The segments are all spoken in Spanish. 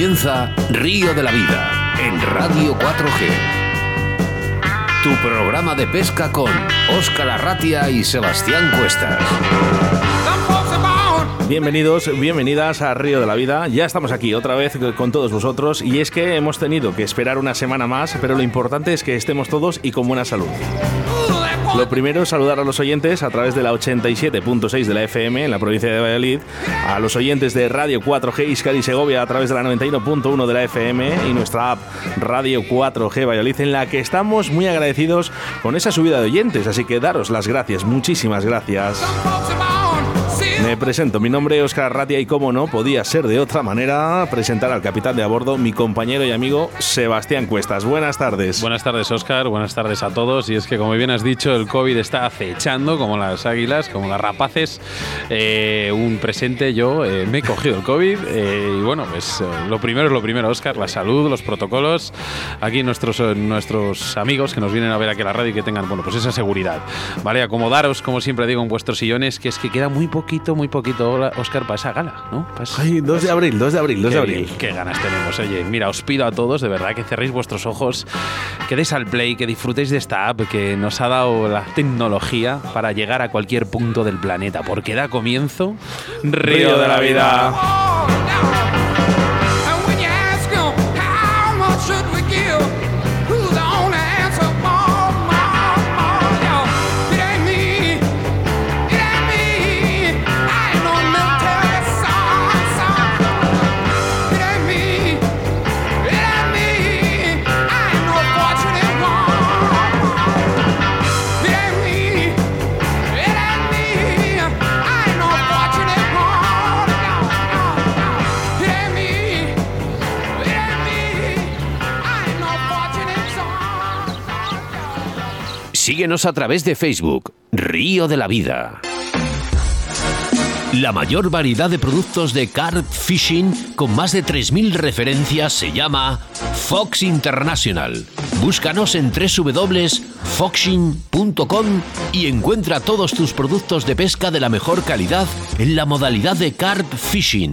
Comienza Río de la Vida en Radio 4G. Tu programa de pesca con Óscar Arratia y Sebastián Cuestas. Bienvenidos, bienvenidas a Río de la Vida. Ya estamos aquí otra vez con todos vosotros y es que hemos tenido que esperar una semana más, pero lo importante es que estemos todos y con buena salud. Lo primero es saludar a los oyentes a través de la 87.6 de la FM en la provincia de Valladolid, a los oyentes de Radio 4G Iscar y Segovia a través de la 91.1 de la FM y nuestra app Radio 4G Valladolid en la que estamos muy agradecidos con esa subida de oyentes, así que daros las gracias, muchísimas gracias. Me presento, mi nombre es Oscar Ratia y como no podía ser de otra manera presentar al capitán de a bordo, mi compañero y amigo Sebastián Cuestas. Buenas tardes. Buenas tardes Oscar, buenas tardes a todos y es que como bien has dicho el COVID está acechando como las águilas, como las rapaces. Eh, un presente yo eh, me he cogido el COVID eh, y bueno pues lo primero es lo primero Oscar, la salud, los protocolos, aquí nuestros, nuestros amigos que nos vienen a ver aquí a la radio y que tengan bueno pues esa seguridad. Vale, acomodaros como siempre digo en vuestros sillones que es que queda muy poquito muy poquito, Oscar, para esa gala, ¿no? Ay, 2 de abril, 2 de abril, 2 de abril. Qué ganas tenemos, oye. Mira, os pido a todos, de verdad, que cerréis vuestros ojos, que deis al play, que disfrutéis de esta app que nos ha dado la tecnología para llegar a cualquier punto del planeta, porque da comienzo Río de la Vida. Síguenos a través de Facebook, Río de la Vida. La mayor variedad de productos de carp fishing con más de 3.000 referencias se llama Fox International. Búscanos en www.foxing.com y encuentra todos tus productos de pesca de la mejor calidad en la modalidad de carp fishing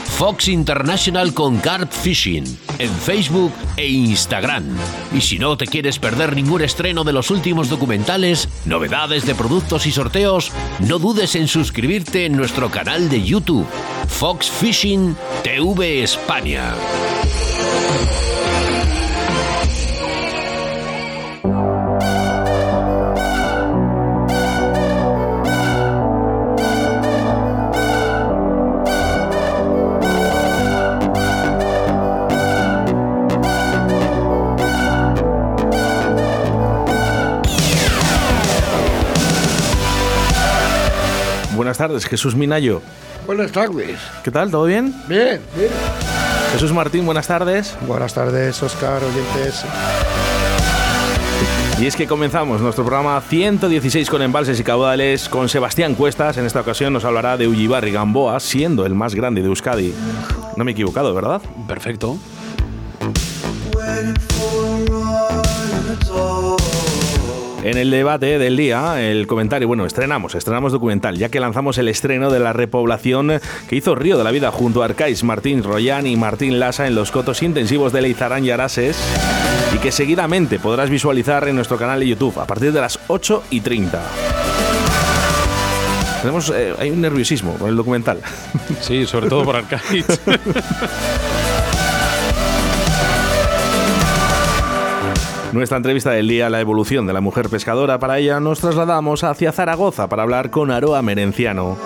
Fox International con Carp Fishing en Facebook e Instagram. Y si no te quieres perder ningún estreno de los últimos documentales, novedades de productos y sorteos, no dudes en suscribirte en nuestro canal de YouTube, Fox Fishing TV España. Tardes, Jesús Minayo. Buenas tardes. ¿Qué tal? ¿Todo bien? Bien, bien. Jesús Martín, buenas tardes. Buenas tardes, Oscar, oyentes. Y es que comenzamos nuestro programa 116 con embalses y caudales con Sebastián Cuestas. En esta ocasión nos hablará de Ullibarri Gamboa, siendo el más grande de Euskadi. No me he equivocado, ¿verdad? Perfecto. En el debate del día, el comentario, bueno, estrenamos, estrenamos documental, ya que lanzamos el estreno de la repoblación que hizo Río de la Vida junto a Arcais, Martín Royan y Martín Lasa en los cotos intensivos de Leizarán y Arases y que seguidamente podrás visualizar en nuestro canal de YouTube a partir de las 8 y 30. Tenemos, eh, hay un nerviosismo con el documental. Sí, sobre todo por Arcais. Nuestra entrevista del día, la evolución de la mujer pescadora, para ella nos trasladamos hacia Zaragoza para hablar con Aroa Merenciano.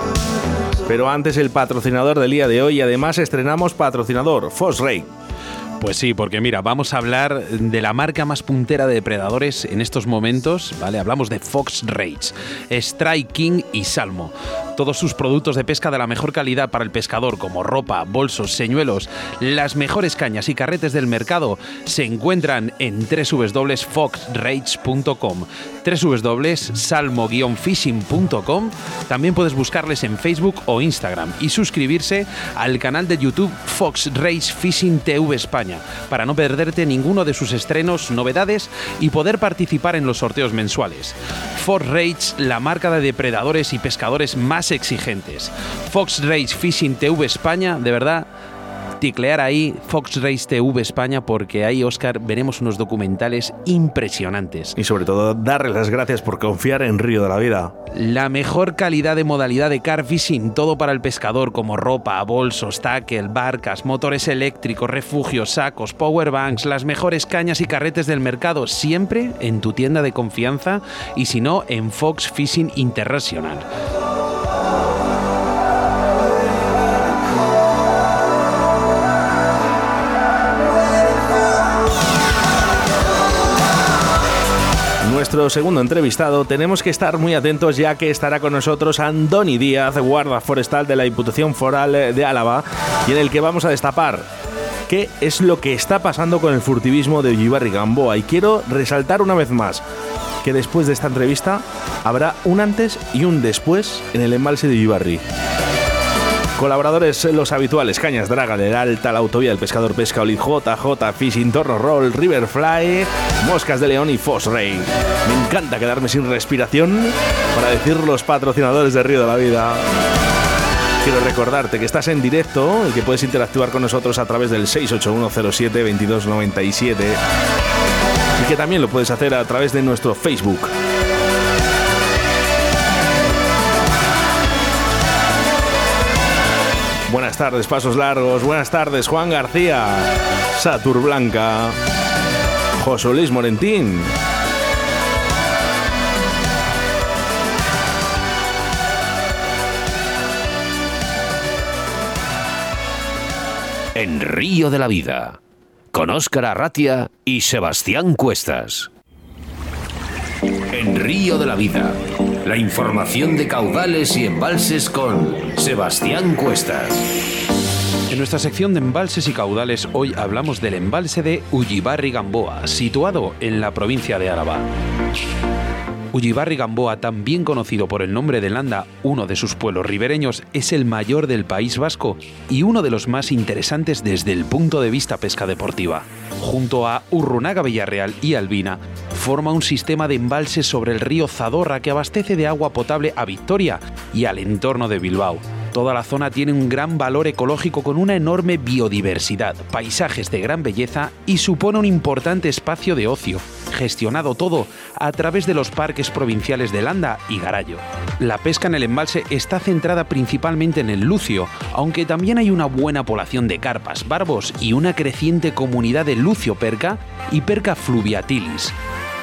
Pero antes el patrocinador del día de hoy y además estrenamos patrocinador, Fosray. Pues sí, porque mira, vamos a hablar de la marca más puntera de depredadores en estos momentos, ¿vale? Hablamos de Fox Rage, Strike King y Salmo. Todos sus productos de pesca de la mejor calidad para el pescador, como ropa, bolsos, señuelos, las mejores cañas y carretes del mercado, se encuentran en www.foxrage.com, www.salmo-fishing.com. También puedes buscarles en Facebook o Instagram y suscribirse al canal de YouTube Fox Rage Fishing TV España para no perderte ninguno de sus estrenos, novedades y poder participar en los sorteos mensuales. Fox Rage, la marca de depredadores y pescadores más exigentes. Fox Rage Fishing TV España, de verdad, ticlear ahí Fox Race TV España porque ahí, Oscar, veremos unos documentales impresionantes. Y sobre todo, darles las gracias por confiar en Río de la Vida. La mejor calidad de modalidad de car fishing, todo para el pescador, como ropa, bolsos, tackle, barcas, motores eléctricos, refugios, sacos, powerbanks, las mejores cañas y carretes del mercado, siempre en tu tienda de confianza y si no, en Fox Fishing International. Nuestro segundo entrevistado, tenemos que estar muy atentos ya que estará con nosotros Andoni Díaz, guarda forestal de la Diputación Foral de Álava, y en el que vamos a destapar qué es lo que está pasando con el furtivismo de Ullibarri Gamboa. Y quiero resaltar una vez más que después de esta entrevista habrá un antes y un después en el embalse de Ullibarri. Colaboradores los habituales, Cañas Draga, del Alta, la Autovía del Pescador Pesca Oli, JJ, Fishing, Torno Roll, Riverfly, Moscas de León y Fosray. Me encanta quedarme sin respiración para decir los patrocinadores de Río de la Vida. Quiero recordarte que estás en directo y que puedes interactuar con nosotros a través del 681072297 y que también lo puedes hacer a través de nuestro Facebook. Buenas tardes, Pasos Largos. Buenas tardes, Juan García. Satur Blanca. José Luis Morentín. En Río de la Vida, con Óscar Arratia y Sebastián Cuestas. En Río de la Vida, la información de caudales y embalses con Sebastián Cuestas. En nuestra sección de embalses y caudales hoy hablamos del embalse de Ullibarri Gamboa, situado en la provincia de Álava. Ullibarri Gamboa, también conocido por el nombre de Landa, uno de sus pueblos ribereños, es el mayor del País Vasco y uno de los más interesantes desde el punto de vista pesca deportiva. Junto a Urrunaga Villarreal y Albina, forma un sistema de embalses sobre el río Zadorra que abastece de agua potable a Victoria y al entorno de Bilbao. Toda la zona tiene un gran valor ecológico con una enorme biodiversidad, paisajes de gran belleza y supone un importante espacio de ocio, gestionado todo a través de los parques provinciales de Landa y Garallo. La pesca en el embalse está centrada principalmente en el lucio, aunque también hay una buena población de carpas, barbos y una creciente comunidad de lucio perca y perca fluviatilis.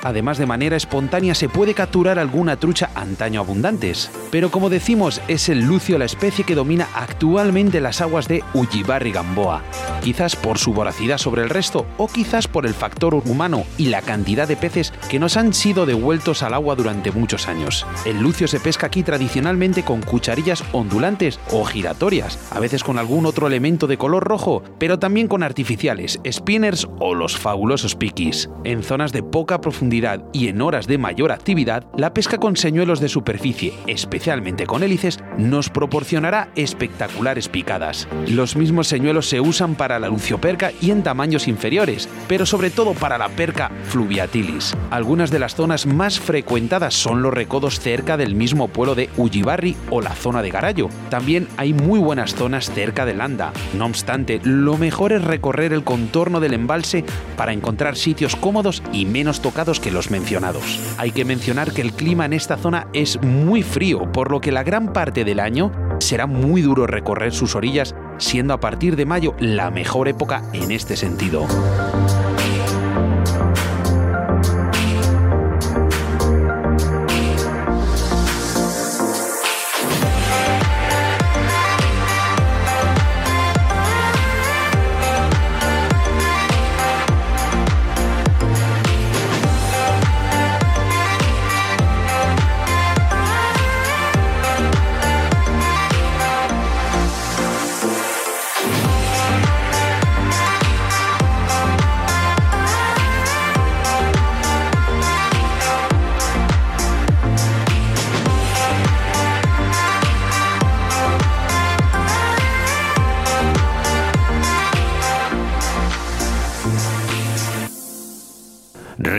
Además, de manera espontánea se puede capturar alguna trucha antaño abundantes. Pero como decimos, es el lucio la especie que domina actualmente las aguas de Ullibarri Gamboa. Quizás por su voracidad sobre el resto o quizás por el factor humano y la cantidad de peces que nos han sido devueltos al agua durante muchos años. El lucio se pesca aquí tradicionalmente con cucharillas ondulantes o giratorias, a veces con algún otro elemento de color rojo, pero también con artificiales, spinners o los fabulosos piquis. En zonas de poca profundidad y en horas de mayor actividad, la pesca con señuelos de superficie, especialmente con hélices, nos proporcionará espectaculares picadas. Los mismos señuelos se usan para la lucioperca y en tamaños inferiores, pero sobre todo para la perca fluviatilis. Algunas de las zonas más frecuentadas son los recodos cerca del mismo pueblo de Ullibarri o la zona de Garallo. También hay muy buenas zonas cerca de Landa. No obstante, lo mejor es recorrer el contorno del embalse para encontrar sitios cómodos y menos tocados que los mencionados. Hay que mencionar que el clima en esta zona es muy frío, por lo que la gran parte del año será muy duro recorrer sus orillas, siendo a partir de mayo la mejor época en este sentido.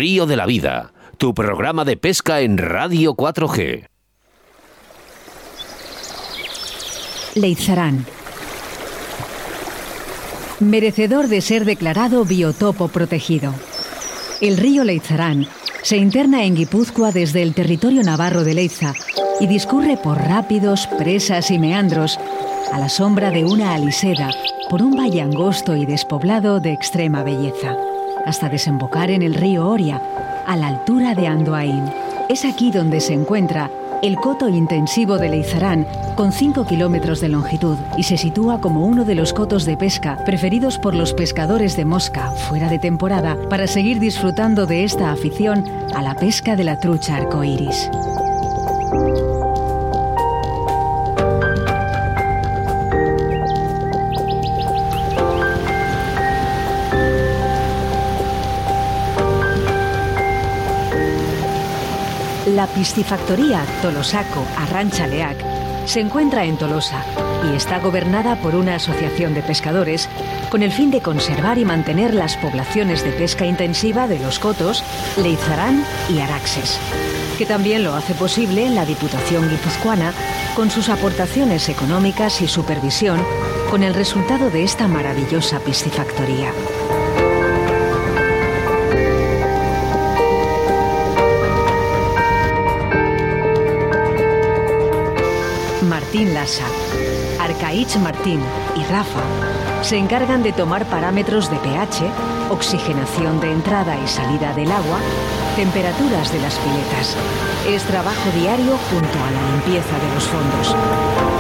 Río de la Vida, tu programa de pesca en Radio 4G. Leizarán. Merecedor de ser declarado biotopo protegido. El río Leizarán se interna en Guipúzcoa desde el territorio navarro de Leiza y discurre por rápidos, presas y meandros a la sombra de una aliseda por un valle angosto y despoblado de extrema belleza hasta desembocar en el río Oria, a la altura de Andoain. Es aquí donde se encuentra el coto intensivo de Leizarán, con 5 kilómetros de longitud, y se sitúa como uno de los cotos de pesca preferidos por los pescadores de mosca fuera de temporada para seguir disfrutando de esta afición a la pesca de la trucha arcoíris. La piscifactoría Tolosaco Arrancha Leac se encuentra en Tolosa y está gobernada por una asociación de pescadores con el fin de conservar y mantener las poblaciones de pesca intensiva de los cotos, Leizarán y Araxes, que también lo hace posible la Diputación Guipuzcoana con sus aportaciones económicas y supervisión con el resultado de esta maravillosa piscifactoría. Martín Lassa, Arcaich Martín y Rafa se encargan de tomar parámetros de pH, oxigenación de entrada y salida del agua, temperaturas de las piletas. Es trabajo diario junto a la limpieza de los fondos.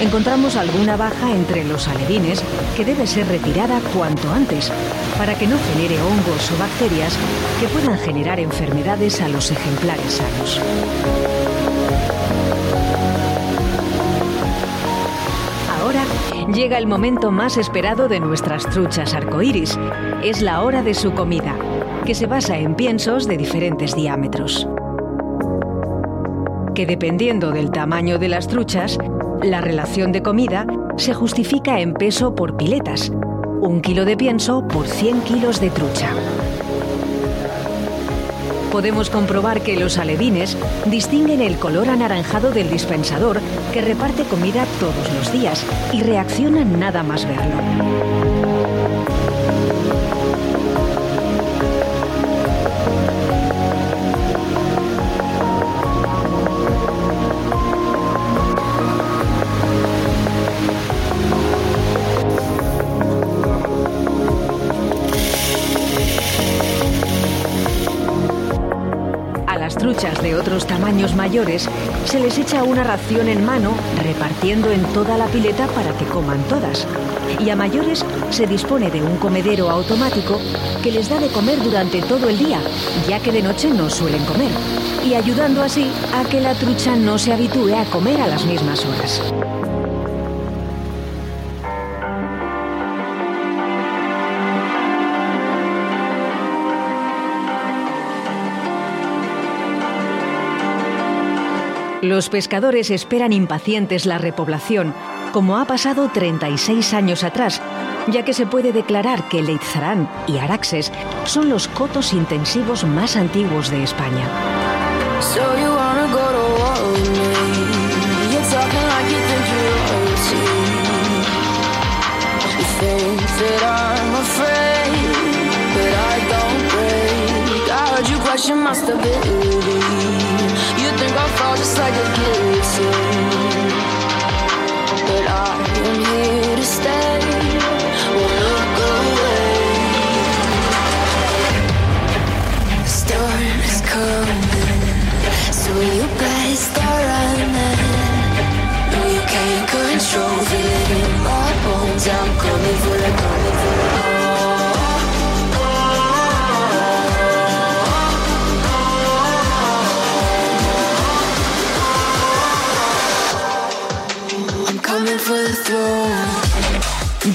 Encontramos alguna baja entre los alevines que debe ser retirada cuanto antes para que no genere hongos o bacterias que puedan generar enfermedades a los ejemplares sanos. Ahora Llega el momento más esperado de nuestras truchas arcoíris. Es la hora de su comida, que se basa en piensos de diferentes diámetros. Que dependiendo del tamaño de las truchas, la relación de comida se justifica en peso por piletas, un kilo de pienso por 100 kilos de trucha. Podemos comprobar que los alevines distinguen el color anaranjado del dispensador que reparte comida todos los días y reaccionan nada más verlo. Otros tamaños mayores se les echa una ración en mano repartiendo en toda la pileta para que coman todas. Y a mayores se dispone de un comedero automático que les da de comer durante todo el día, ya que de noche no suelen comer, y ayudando así a que la trucha no se habitúe a comer a las mismas horas. Los pescadores esperan impacientes la repoblación, como ha pasado 36 años atrás, ya que se puede declarar que Leitzarán y Araxes son los cotos intensivos más antiguos de España. Just like a guillotine. But I am here to stay. Won't look away. Coming, so you better. No, you can't control feeling my coming for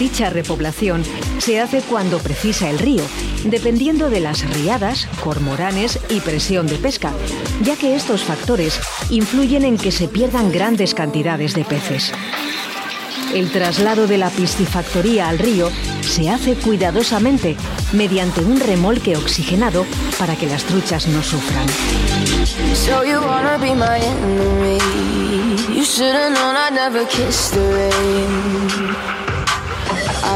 Dicha repoblación se hace cuando precisa el río, dependiendo de las riadas, cormoranes y presión de pesca, ya que estos factores influyen en que se pierdan grandes cantidades de peces. El traslado de la piscifactoría al río se hace cuidadosamente mediante un remolque oxigenado para que las truchas no sufran.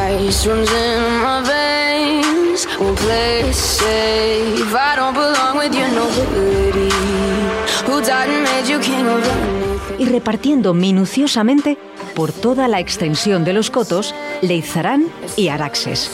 Ice runs in my veins. Won't play safe. I don't belong with your nobility. Who died and made you king of anything. Y repartiendo minuciosamente por toda la extensión de los cotos, Leizarán y Araxes.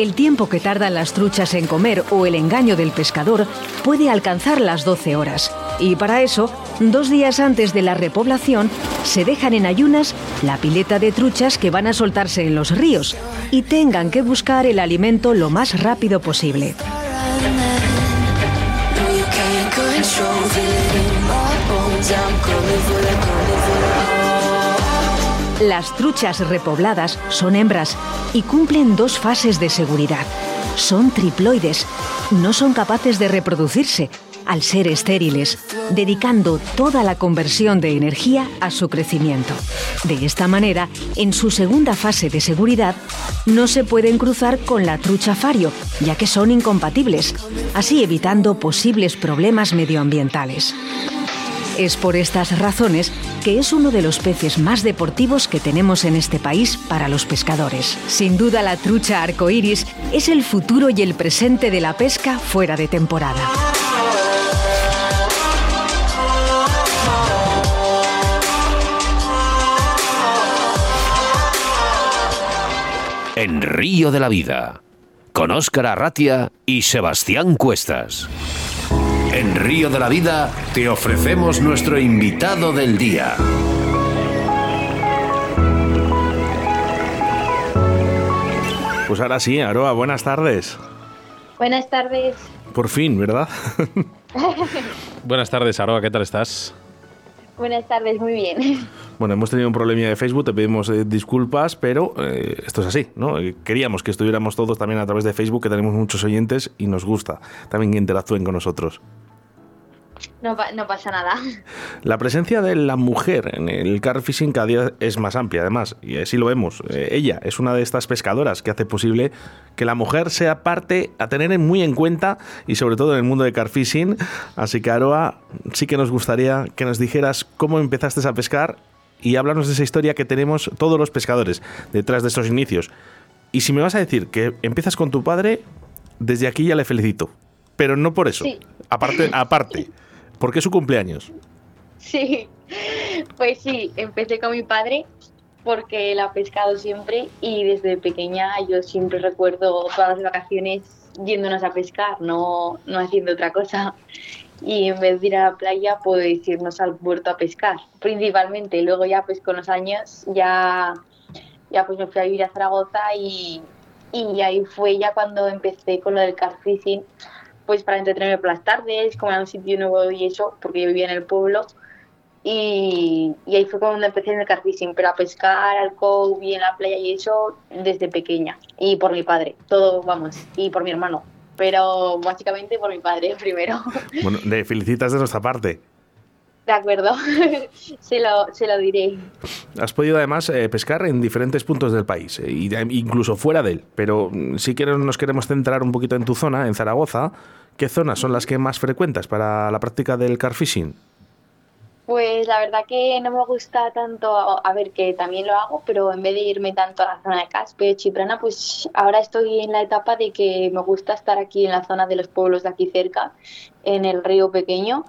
El tiempo que tardan las truchas en comer o el engaño del pescador puede alcanzar las 12 horas. Y para eso, dos días antes de la repoblación, se dejan en ayunas la pileta de truchas que van a soltarse en los ríos y tengan que buscar el alimento lo más rápido posible. Las truchas repobladas son hembras y cumplen dos fases de seguridad. Son triploides, no son capaces de reproducirse al ser estériles, dedicando toda la conversión de energía a su crecimiento. De esta manera, en su segunda fase de seguridad, no se pueden cruzar con la trucha fario, ya que son incompatibles, así evitando posibles problemas medioambientales. Es por estas razones que es uno de los peces más deportivos que tenemos en este país para los pescadores. Sin duda la trucha arcoíris es el futuro y el presente de la pesca fuera de temporada. En Río de la Vida, con Óscar Arratia y Sebastián Cuestas. En Río de la Vida te ofrecemos nuestro invitado del día. Pues ahora sí, Aroa, buenas tardes. Buenas tardes. Por fin, ¿verdad? Buenas tardes, Aroa, ¿qué tal estás? Buenas tardes, muy bien. Bueno, hemos tenido un problema de Facebook, te pedimos eh, disculpas, pero eh, esto es así, ¿no? Eh, queríamos que estuviéramos todos también a través de Facebook, que tenemos muchos oyentes y nos gusta también que interactúen con nosotros. No, pa- no pasa nada. La presencia de la mujer en el car fishing cada día es más amplia, además, y así lo vemos. Eh, ella es una de estas pescadoras que hace posible que la mujer sea parte a tener en- muy en cuenta y sobre todo en el mundo de car fishing. Así que, Aroa, sí que nos gustaría que nos dijeras cómo empezaste a pescar y háblanos de esa historia que tenemos todos los pescadores detrás de estos inicios. Y si me vas a decir que empiezas con tu padre, desde aquí ya le felicito. Pero no por eso. Sí. Aparte, aparte. Porque es su cumpleaños. Sí, pues sí, empecé con mi padre porque él ha pescado siempre y desde pequeña yo siempre recuerdo todas las vacaciones yéndonos a pescar, no, no haciendo otra cosa. Y en vez de ir a la playa, pues irnos al puerto a pescar, principalmente. Luego ya pues con los años ya, ya pues me fui a vivir a Zaragoza y, y ahí fue ya cuando empecé con lo del car fishing, pues para entretenerme por las tardes, como era un sitio nuevo y eso, porque yo vivía en el pueblo. Y, y ahí fue cuando empecé en el car fishing, pero a pescar al y en la playa y eso desde pequeña. Y por mi padre, todo, vamos, y por mi hermano. Pero básicamente por mi padre primero. Bueno, le felicitas de nuestra parte. De acuerdo, se, lo, se lo diré. Has podido además eh, pescar en diferentes puntos del país, de- incluso fuera de él. Pero mm, si que nos queremos centrar un poquito en tu zona, en Zaragoza, ¿qué zonas son las que más frecuentas para la práctica del car fishing? Pues la verdad que no me gusta tanto, a ver que también lo hago, pero en vez de irme tanto a la zona de Caspe, Chiprana, pues ahora estoy en la etapa de que me gusta estar aquí en la zona de los pueblos de aquí cerca, en el río pequeño,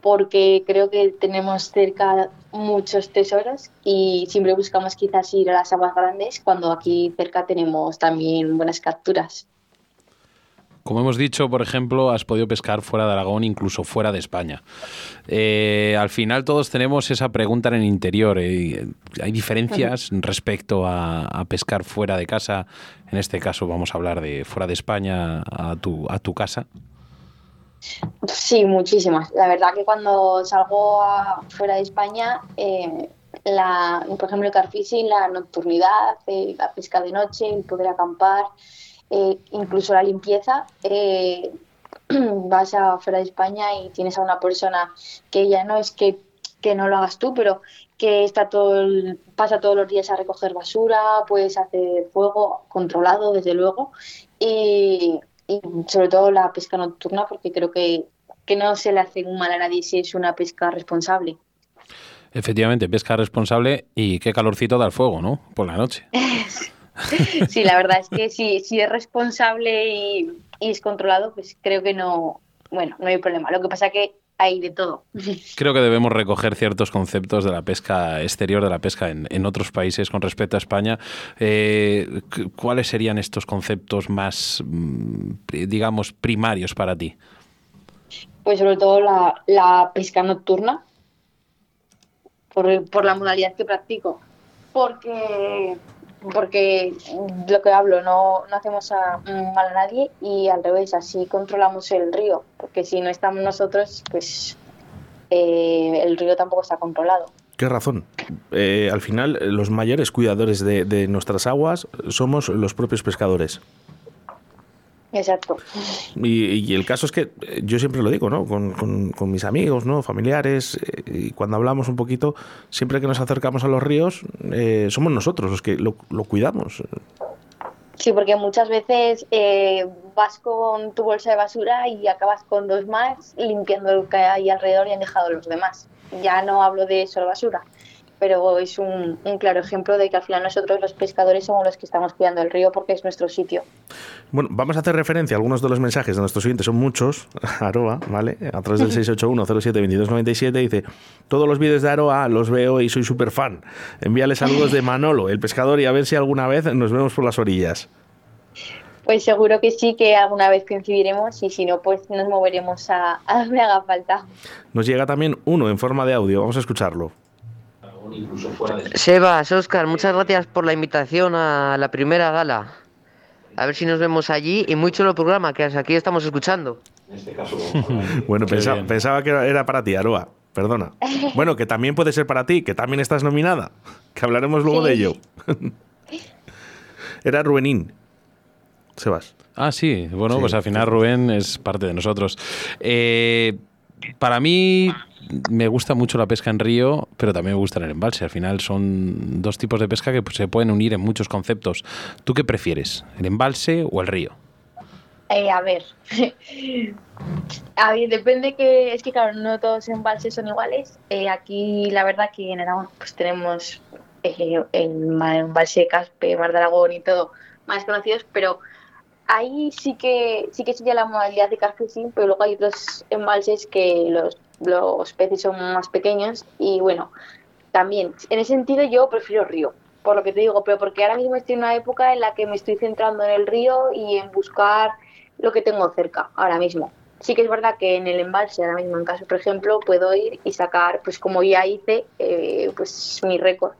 porque creo que tenemos cerca muchos tesoros y siempre buscamos quizás ir a las aguas grandes cuando aquí cerca tenemos también buenas capturas. Como hemos dicho, por ejemplo, has podido pescar fuera de Aragón, incluso fuera de España. Eh, al final todos tenemos esa pregunta en el interior. eh, ¿Hay diferencias respecto a, a pescar fuera de casa? En este caso vamos a hablar de fuera de España a tu, a tu casa. Sí, muchísimas. La verdad que cuando salgo a- fuera de España, eh, la, por ejemplo, el car fishing, la nocturnidad, eh, la pesca de noche, el poder acampar, eh, incluso la limpieza, eh, vas a fuera de España y tienes a una persona que ya no es que, que no lo hagas tú, pero que está todo el- pasa todos los días a recoger basura, puedes hacer fuego controlado, desde luego, y, y sobre todo la pesca nocturna, porque creo que, que no se le hace un mal a nadie si es una pesca responsable. Efectivamente, pesca responsable y qué calorcito da el fuego, ¿no? Por la noche. Sí, la verdad es que si, si es responsable y, y es controlado, pues creo que no, bueno, no hay problema. Lo que pasa que hay de todo. Creo que debemos recoger ciertos conceptos de la pesca exterior, de la pesca en, en otros países con respecto a España. Eh, cu- ¿Cuáles serían estos conceptos más, mm, digamos, primarios para ti? Pues sobre todo la, la pesca nocturna, por, por la modalidad que practico. Porque, porque lo que hablo, no, no hacemos a- mal a nadie y al revés, así controlamos el río. Porque si no estamos nosotros, pues eh, el río tampoco está controlado. Qué razón. Eh, al final, los mayores cuidadores de, de nuestras aguas somos los propios pescadores. Exacto. Y, y el caso es que eh, yo siempre lo digo, ¿no? Con, con- con mis amigos, ¿no? Familiares, eh, y cuando hablamos un poquito, siempre que nos acercamos a los ríos, eh, somos nosotros los que lo, lo cuidamos. Sí, porque muchas veces eh, vas con tu bolsa de basura y acabas con dos más limpiando lo que hay alrededor y han dejado los demás. Ya no hablo de solo basura, pero es un, un claro ejemplo de que al final nosotros los pescadores somos los que estamos cuidando el río porque es nuestro sitio. Bueno, vamos a hacer referencia a algunos de los mensajes de nuestros oyentes, son muchos, Aroa, ¿vale? A través del 681-07-2297 dice, todos los vídeos de Aroa los veo y soy súper fan. Envíale saludos de Manolo, el pescador, y a ver si alguna vez nos vemos por las orillas. Pues seguro que sí, que alguna vez coincidiremos y si no, pues nos moveremos a, a donde haga falta. Nos llega también uno en forma de audio, vamos a escucharlo. Sebas, Oscar, muchas gracias por la invitación a la primera gala. A ver si nos vemos allí y muy chulo el programa que aquí estamos escuchando. Bueno, Qué pensa- bien. pensaba que era para ti, Aroa. Perdona. Bueno, que también puede ser para ti, que también estás nominada. Que hablaremos luego Sí. de ello. Era Rubenín. Sebas. Ah, sí. Bueno, Sí, pues al final Rubén es parte de nosotros. Eh, para mí me gusta mucho la pesca en río, pero también me gusta en el embalse. Al final son dos tipos de pesca que se pueden unir en muchos conceptos. ¿Tú qué prefieres? ¿El embalse o el río? Eh, a ver. a ver, depende que. Es que, claro, no todos los embalses son iguales. Eh, aquí, la verdad, que en Aragón pues tenemos eh, el embalse Caspe, Mar de Aragón y todo más conocidos, pero ahí sí que sí que sería la modalidad de carfishing, pero luego hay otros embalses que los, los peces son más pequeños y bueno, también, en ese sentido yo prefiero río, por lo que te digo, pero porque ahora mismo estoy en una época en la que me estoy centrando en el río y en buscar lo que tengo cerca, ahora mismo. Sí que es verdad que en el embalse, ahora mismo en caso, por ejemplo, puedo ir y sacar, pues como ya hice, eh, pues mi récord.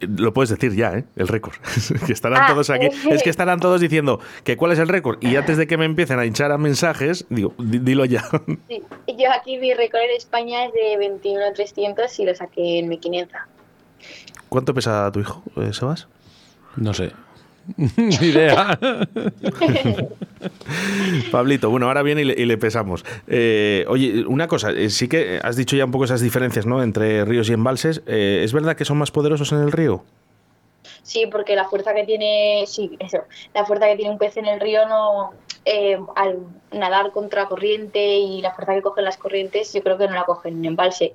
Lo puedes decir ya, ¿eh? El récord. que estarán Ah, todos aquí. Es que estarán todos diciendo que cuál es el récord. Y antes de que me empiecen a hinchar a mensajes, digo, di- dilo ya. Sí, yo aquí mi récord en España es de 21.300 y lo saqué en 1.500. ¿Cuánto pesa tu hijo, eh, Sebas? No sé. Ni idea. Pablito, bueno, ahora viene y le, y le pesamos. Eh, oye, una cosa, eh, sí que has dicho ya un poco esas diferencias, ¿no? Entre ríos y embalses. Eh, ¿Es verdad que son más poderosos en el río? Sí, porque la fuerza que tiene, sí, eso, la fuerza que tiene un pez en el río no, eh, al nadar contra corriente y la fuerza que cogen las corrientes, yo creo que no la cogen en embalse.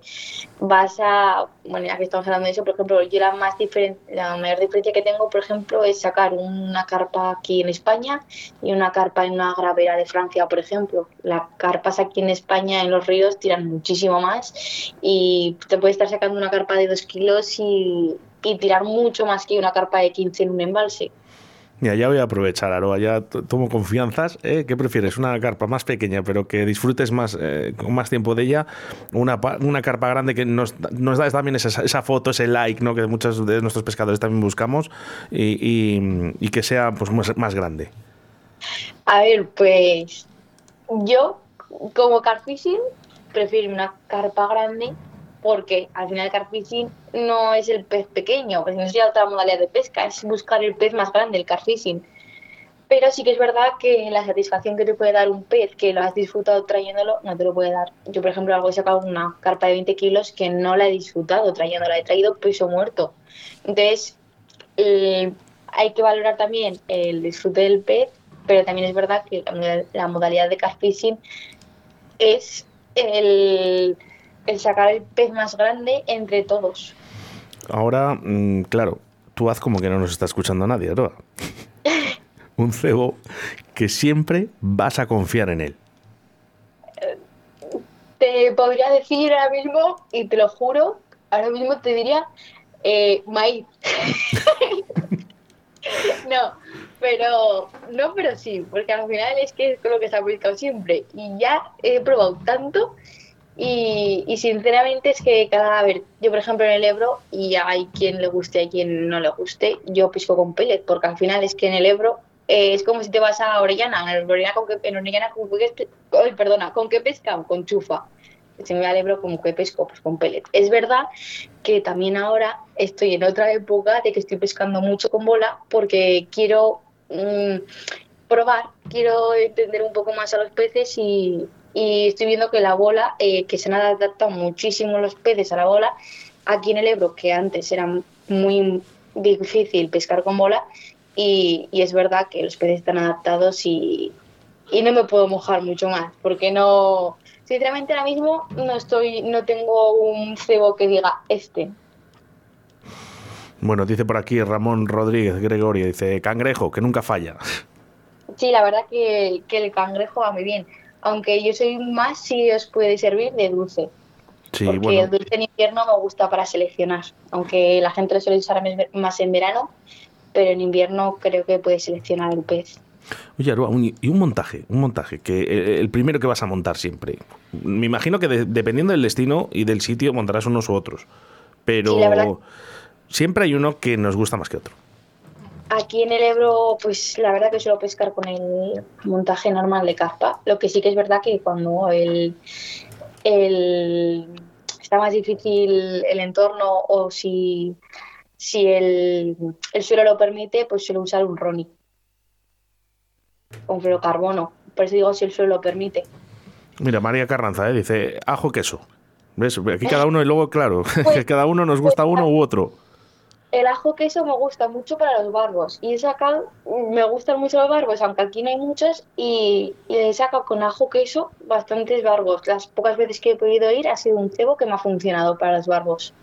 Vas a, bueno, ya que estamos hablando de eso, por ejemplo, yo la más diferen- la mayor diferencia que tengo, por ejemplo, es sacar una carpa aquí en España y una carpa en una gravera de Francia, por ejemplo. Las carpas aquí en España en los ríos tiran muchísimo más y te puedes estar sacando una carpa de dos kilos y, y tirar mucho más que una carpa de 15 en un embalse. Mira, ya voy a aprovechar, Aroa, ya tomo confianzas. ¿eh? ¿Qué prefieres? ¿Una carpa más pequeña, pero que disfrutes más eh, con más tiempo de ella? ¿Una, una carpa grande que nos, nos da también esa, esa foto, ese like, ¿no? que muchos de nuestros pescadores también buscamos y, y- y que sea pues, más, más grande? A ver, pues yo como carfishing prefiero una carpa grande porque al final carfishing no es el pez pequeño, pues no la otra modalidad de pesca, es buscar el pez más grande, el carfishing. Pero sí que es verdad que la satisfacción que te puede dar un pez que lo has disfrutado trayéndolo, no te lo puede dar. Yo, por ejemplo, he sacado una carpa de 20 kilos que no la he disfrutado trayéndola, he traído peso muerto. Entonces, eh, hay que valorar también el disfrute del pez, pero también es verdad que la, moda- la modalidad de carfishing es el, el sacar el pez más grande entre todos. Ahora, mm, claro, tú haz como que no nos está escuchando nadie, Aroa. Un cebo que siempre vas a confiar en él. Te podría decir ahora mismo, y te lo juro, ahora mismo te diría eh, maíz. no, pero no, pero sí, porque al final es que es con lo que se ha buscado siempre. Y ya he probado tanto y, y sinceramente es que cada vez, yo por ejemplo en el Ebro, y hay quien le guste, hay quien no le guste, yo pisco con pellet, porque al final es que en el Ebro eh, es como si te vas a Orellana, en Orellana con qué, en Orellana con perdona, con qué pesca, con chufa. Si me va al Ebro como que pesco, pues con pellet. Es verdad que también ahora estoy en otra época de que estoy pescando mucho con bola porque quiero mm, probar, quiero entender un poco más a los peces y, y estoy viendo que la bola, eh, que se han adaptado muchísimo los peces a la bola, aquí en el Ebro, que antes era muy difícil pescar con bola, y, y es verdad que los peces están adaptados y, y no me puedo mojar mucho más, porque no, sinceramente ahora mismo no estoy, no tengo un cebo que diga este. Bueno, dice por aquí Ramón Rodríguez Gregorio, dice, cangrejo, que nunca falla. Sí, la verdad que, que el cangrejo va muy bien, aunque yo soy más si os puede servir de dulce. Sí, porque bueno, el dulce en invierno me gusta para seleccionar, aunque la gente lo suele usar más en verano, pero en invierno creo que puede seleccionar el pez. Oye, Aroa, un- y un montaje, un montaje, que eh, el primero que vas a montar siempre. Me imagino que de- dependiendo del destino y del sitio montarás unos u otros, pero Sí, siempre hay uno que nos gusta más que otro. Aquí en el Ebro, pues la verdad que suelo pescar con el montaje normal de carpa. Lo que sí que es verdad que cuando el, el está más difícil el entorno o si, si el, el suelo lo permite, pues suelo usar un Ronnie con fluorocarbono. Por eso digo si el suelo lo permite. Mira, María Carranza ¿eh? dice ajo queso. ¿Ves? Aquí cada uno, y luego, claro, que cada uno nos gusta uno u otro. El ajo queso me gusta mucho para los barbos. Y he sacado, me gustan mucho los barbos, aunque aquí no hay muchos. Y, y he sacado con ajo queso bastantes barbos. Las pocas veces que he podido ir ha sido un cebo que me ha funcionado para los barbos.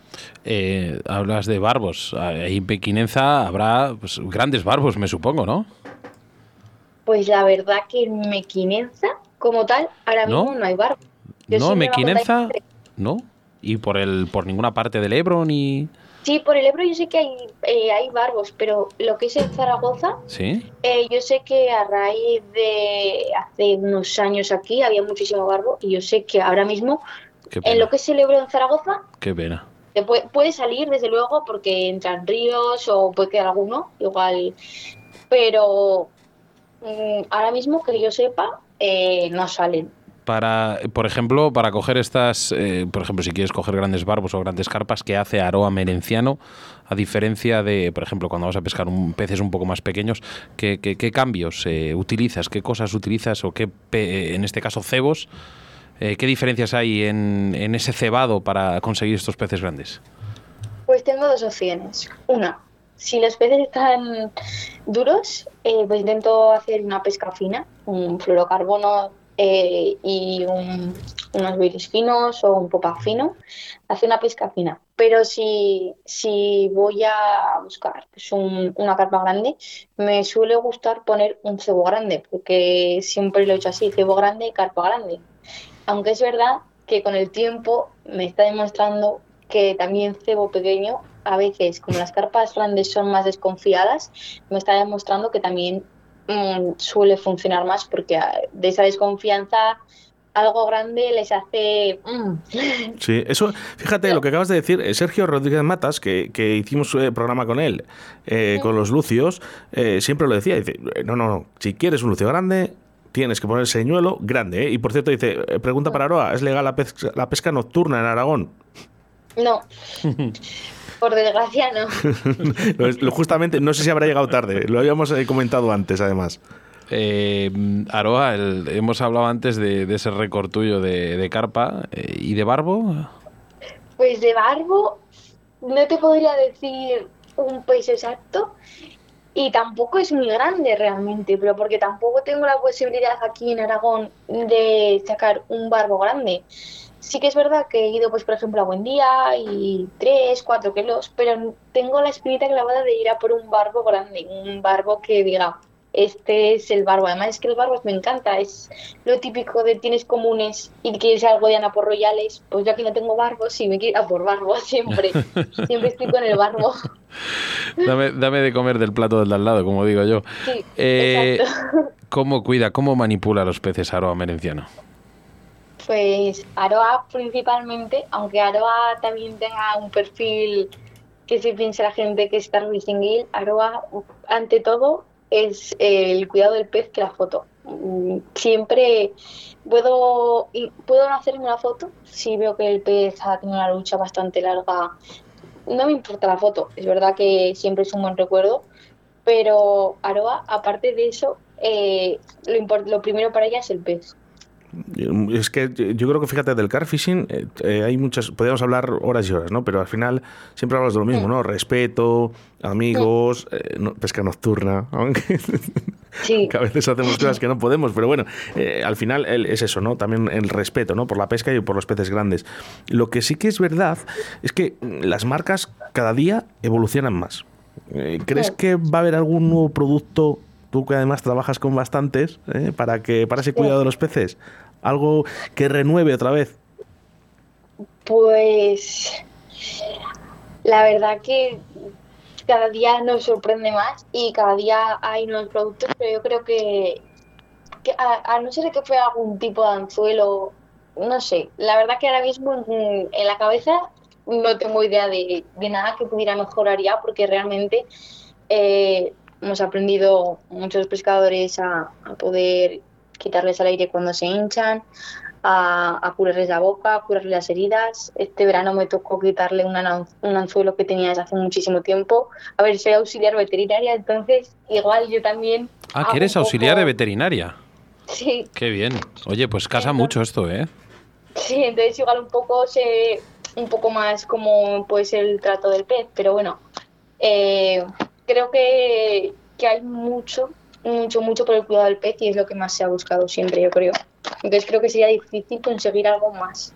Eh, hablas de barbos. Ahí en Pequinenza habrá pues, grandes barbos, me supongo, ¿no? Pues la verdad que en Mequinenza, como tal, ahora ¿No? mismo no hay barbo. Yo no, me Mequinenza, ¿no? Y por el por ninguna parte del Ebro ni Sí, por el Ebro yo sé que hay, eh, hay barbos, pero lo que es en Zaragoza, sí. eh, yo sé que a raíz de hace unos años aquí había muchísimo barbo y yo sé que ahora mismo en lo que es el Ebro en Zaragoza Qué pena. te puede, puede salir desde luego porque entran ríos o puede quedar alguno, igual, pero mm, ahora mismo que yo sepa eh, no salen. Para, por ejemplo, para coger estas, eh, por ejemplo, si quieres coger grandes barbos o grandes carpas, ¿qué hace Aroa Merenciano? A diferencia de, por ejemplo, cuando vas a pescar un, peces un poco más pequeños, ¿qué, qué- cambios eh, utilizas? ¿Qué cosas utilizas? ¿O qué, pe- en este caso, cebos? Eh, ¿Qué diferencias hay en, en ese cebado para conseguir estos peces grandes? Pues tengo dos opciones. Una, si los peces están duros, eh, pues intento hacer una pesca fina, un fluorocarbono eh, y un- unos viris finos o un popa fino, hacer una pesca fina. Pero si, si voy a buscar pues, un- una carpa grande, me suele gustar poner un cebo grande, porque siempre lo he hecho así, cebo grande y carpa grande. Aunque es verdad que con el tiempo me está demostrando que también cebo pequeño, a veces, como las carpas grandes son más desconfiadas, me está demostrando que también mm, suele funcionar más porque ah, de esa desconfianza algo grande les hace... mm. Sí, eso, fíjate lo que acabas de decir, eh, Sergio Rodríguez Matas, que, que hicimos eh, programa con él, eh, con los lucios, eh, siempre lo decía, dice, no, no, no, si quieres un lucio grande, tienes que poner señuelo grande, ¿eh? Y por cierto, dice, pregunta para Aroa, ¿es legal la pesca, la pesca nocturna en Aragón? No, por desgracia no. Justamente, no sé si habrá llegado tarde, lo habíamos eh, comentado antes, además. Eh, Aroa, el- hemos hablado antes de, de ese récord tuyo de, de carpa eh, y de barbo. Pues de barbo no te podría decir un peso exacto y tampoco es muy grande realmente, pero porque tampoco tengo la posibilidad aquí en Aragón de sacar un barbo grande. Sí que es verdad que he ido, pues por ejemplo, a Buendía y 3, 4 kilos, pero tengo la espinita clavada de ir a por un barbo grande, un barbo que diga, este es el barbo. Además es que el barbo me encanta, es lo típico de tienes comunes y quieres algo de Anapo Royales, pues yo aquí no tengo barbos y me quiero ir a por barbo siempre. siempre estoy con el barbo. Dame, dame de comer del plato del de al lado, como digo yo. Sí, Eh, exacto. ¿Cómo cuida, cómo manipula a los peces Aroa Merenciano? Pues Aroa principalmente, aunque Aroa también tenga un perfil que se piense la gente que es Gill, Aroa ante todo es el cuidado del pez que la foto. Mm, Siempre puedo, puedo hacerme una foto si veo que el pez ha tenido una lucha bastante larga. No me importa la foto, es verdad que siempre es un buen recuerdo, pero Aroa, aparte de eso, eh, lo, lo primero para ella es el pez. Es que yo creo que fíjate del car fishing eh, eh, hay muchas podríamos hablar horas y horas no pero al final siempre hablas de lo mismo no respeto amigos eh, no- pesca nocturna aunque Sí. que a veces hacemos cosas que no podemos pero bueno eh, al final el- es eso no también el respeto no por la pesca y por los peces grandes. Lo que sí que es verdad es que las marcas cada día evolucionan más. ¿crees que va a haber algún nuevo producto tú que además trabajas con bastantes eh, para que para ese cuidado de los peces algo que renueve otra vez. Pues la verdad que cada día nos sorprende más y cada día hay nuevos productos, pero yo creo que, que a, a no ser que fuera algún tipo de anzuelo, no sé, la verdad que ahora mismo en la cabeza no tengo idea de, de nada que pudiera mejorar ya porque realmente eh, hemos aprendido muchos pescadores a, a poder quitarles el aire cuando se hinchan, a, a curarles la boca, a curarles las heridas. Este verano me tocó quitarle un, anzuelo que tenía desde hace muchísimo tiempo. A ver, soy auxiliar veterinaria, entonces igual yo también... Ah, que eres auxiliar poco- de veterinaria. Sí, Qué bien. Oye, pues casa mucho esto, ¿eh? sí, entonces igual un poco sé un poco más cómo puede ser el trato del pez, pero bueno, eh, creo que, que hay mucho, mucho, mucho por el cuidado del pez y es lo que más se ha buscado siempre, yo creo. Entonces creo que sería difícil conseguir algo más.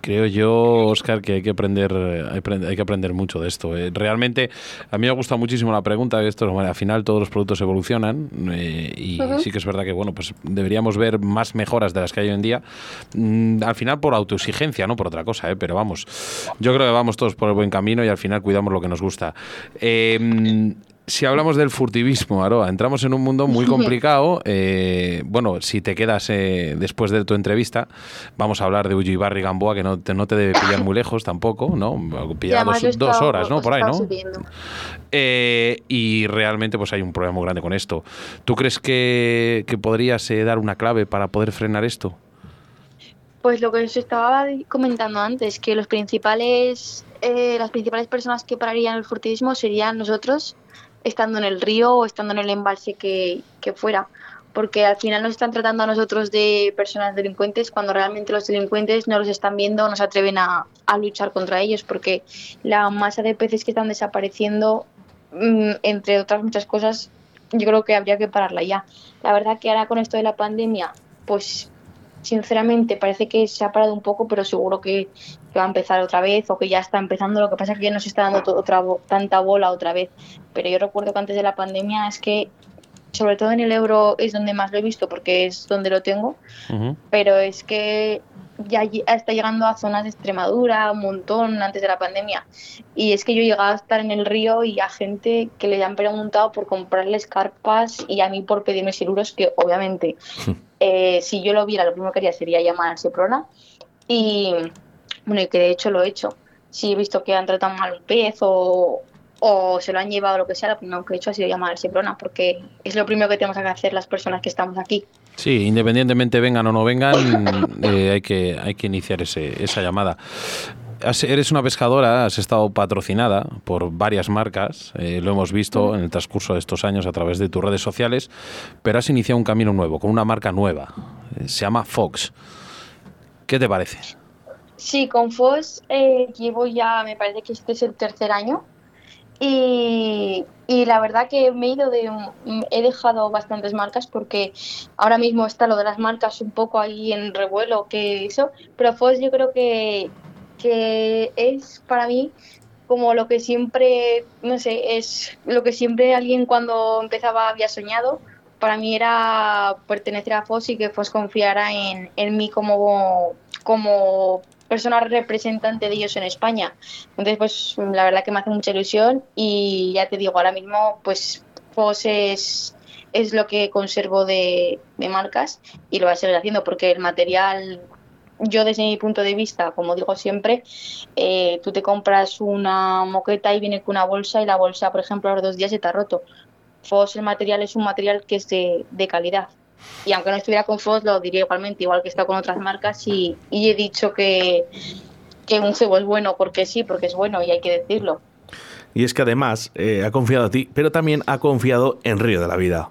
Creo yo, Oscar, que hay que aprender, hay que aprender mucho de esto. eh. Realmente, a mí me gusta muchísimo la pregunta. Esto, bueno, al final todos los productos evolucionan eh, y sí que es verdad que bueno, pues deberíamos ver más mejoras de las que hay hoy en día. Mm, al final por autoexigencia, no por otra cosa, eh, pero vamos, yo creo que vamos todos por el buen camino y al final cuidamos lo que nos gusta. Eh, mm, si hablamos del furtivismo, Aroa, entramos en un mundo muy complicado. eh, bueno, si te quedas eh, después de tu entrevista, vamos a hablar de Ullo Ibarri Gamboa, que no te, no te debe pillar muy lejos tampoco, ¿no? Pillar además dos, dos estaba- horas, ¿no? Por ahí, ¿no? Eh, y realmente pues hay un problema muy grande con esto. ¿Tú crees que, que podrías eh, dar una clave para poder frenar esto? Pues lo que os estaba comentando antes, que los principales, eh, las principales personas que pararían el furtivismo serían nosotros, estando en el río o estando en el embalse que, que fuera. Porque al final nos están tratando a nosotros de personas delincuentes cuando realmente los delincuentes no los están viendo, no se atreven a, a luchar contra ellos, porque la masa de peces que están desapareciendo, mm, entre otras muchas cosas, yo creo que habría que pararla ya. La verdad que ahora con esto de la pandemia, pues sinceramente parece que se ha parado un poco, pero seguro que, que va a empezar otra vez o que ya está empezando. Lo que pasa es que no se está dando to- otra tanta bola otra vez. Pero yo recuerdo que antes de la pandemia es que, sobre todo en el euro, es donde más lo he visto porque es donde lo tengo. Pero es que ya está llegando a zonas de Extremadura, un montón antes de la pandemia. Y es que yo he llegado a estar en el río y a gente que le han preguntado por comprarles carpas y a mí por pedirme siluros, que obviamente eh, si yo lo viera, lo primero que haría sería llamar al Seprona. Y bueno, y que de hecho lo he hecho. Si he visto que han tratado mal un pez o, o se lo han llevado o lo que sea, lo primero que he hecho ha sido llamar al Seprona, porque es lo primero que tenemos que hacer las personas que estamos aquí. Sí, independientemente vengan o no vengan, eh, hay, que, hay que iniciar ese, esa llamada. Has- Eres una pescadora, has estado patrocinada por varias marcas, eh, lo hemos visto en el transcurso de estos años a través de tus redes sociales, pero has iniciado un camino nuevo, con una marca nueva, eh, se llama Fox. ¿Qué te parece? Sí, con FOS eh, llevo ya, me parece que este es el tercer año. Y, y la verdad que me he ido de. He dejado bastantes marcas porque ahora mismo está lo de las marcas un poco ahí en revuelo, que eso. Pero FOS yo creo que, que es para mí como lo que siempre, no sé, es lo que siempre alguien cuando empezaba había soñado. Para mí era pertenecer a FOS y que FOS confiara en, en mí como, como persona representante de ellos en España. Entonces, pues la verdad que me hace mucha ilusión y ya te digo, ahora mismo, pues es, es lo que conservo de, de marcas y lo voy a seguir haciendo porque el material, yo desde mi punto de vista, como digo siempre, eh, tú te compras una moqueta y viene con una bolsa y la bolsa, por ejemplo, a los dos días se te ha roto. FOS, el material es un material que es de, de calidad. Y aunque no estuviera con FOS, lo diría igualmente, igual que he estado con otras marcas y, he dicho que, que un cebo es bueno porque sí, porque es bueno y hay que decirlo. Y es que además eh, ha confiado a ti, pero también ha confiado en Río de la Vida.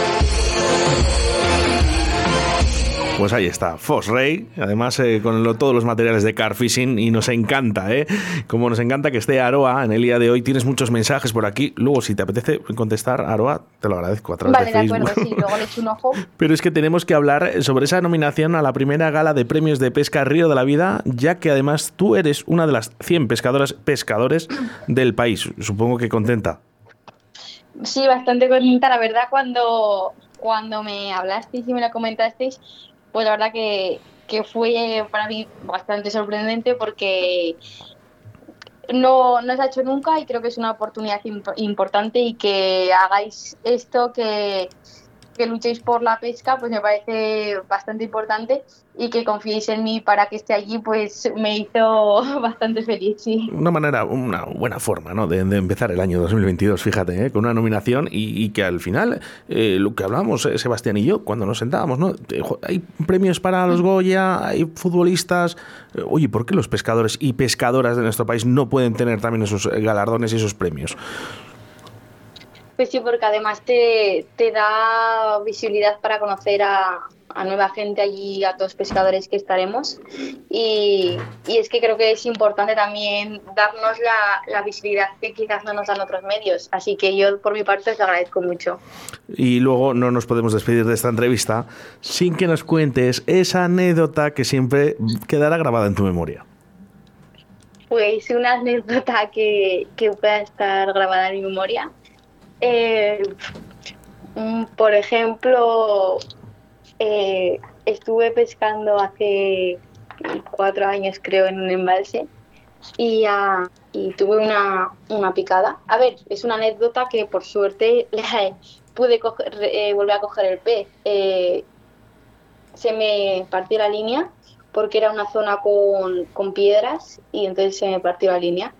Pues ahí está, Fosray, además eh, con lo- todos los materiales de car fishing y nos encanta, ¿eh? Como nos encanta que esté Aroa en el día de hoy, tienes muchos mensajes por aquí. Luego, si te apetece contestar, Aroa, te lo agradezco a través Vale, de de acuerdo, sí, luego le echo un ojo. Pero es que tenemos que hablar sobre esa nominación a la primera gala de premios de pesca Río de la Vida, ya que además tú eres una de las 100 pescadoras pescadores del país. Supongo que contenta. Sí, bastante contenta, la verdad, cuando, cuando me hablasteis y me lo comentasteis, pues la verdad que, que fue para mí bastante sorprendente porque no, no se ha hecho nunca y creo que es una oportunidad imp- importante y que hagáis esto, que, que luchéis por la pesca, pues me parece bastante importante y que confiéis en mí para que esté allí, pues me hizo bastante feliz, sí. Una manera, una buena forma ¿no? de, de empezar el año 2022, fíjate, ¿eh? con una nominación y, y que al final, eh, lo que hablábamos eh, Sebastián y yo cuando nos sentábamos, ¿no? Hay premios para los Goya, hay futbolistas. Eh, Oye, ¿por qué los pescadores y pescadoras de nuestro país no pueden tener también esos galardones y esos premios? Sí, porque además te, te da visibilidad para conocer a, a nueva gente allí, a todos los pescadores que estaremos. Y, y es que creo que es importante también darnos la, la visibilidad que quizás no nos dan otros medios. Así que yo, por mi parte, os lo agradezco mucho. Y luego no nos podemos despedir de esta entrevista sin que nos cuentes esa anécdota que siempre quedará grabada en tu memoria. Pues una anécdota que, que pueda estar grabada en mi memoria. Eh, mm, por ejemplo, eh, estuve pescando hace cuatro años, creo, en un embalse y, ah, y tuve una, una picada. A ver, es una anécdota que por suerte pude coger- eh, volver a coger el pez. Se me partió la línea porque era una zona con, con piedras y entonces se me partió la línea.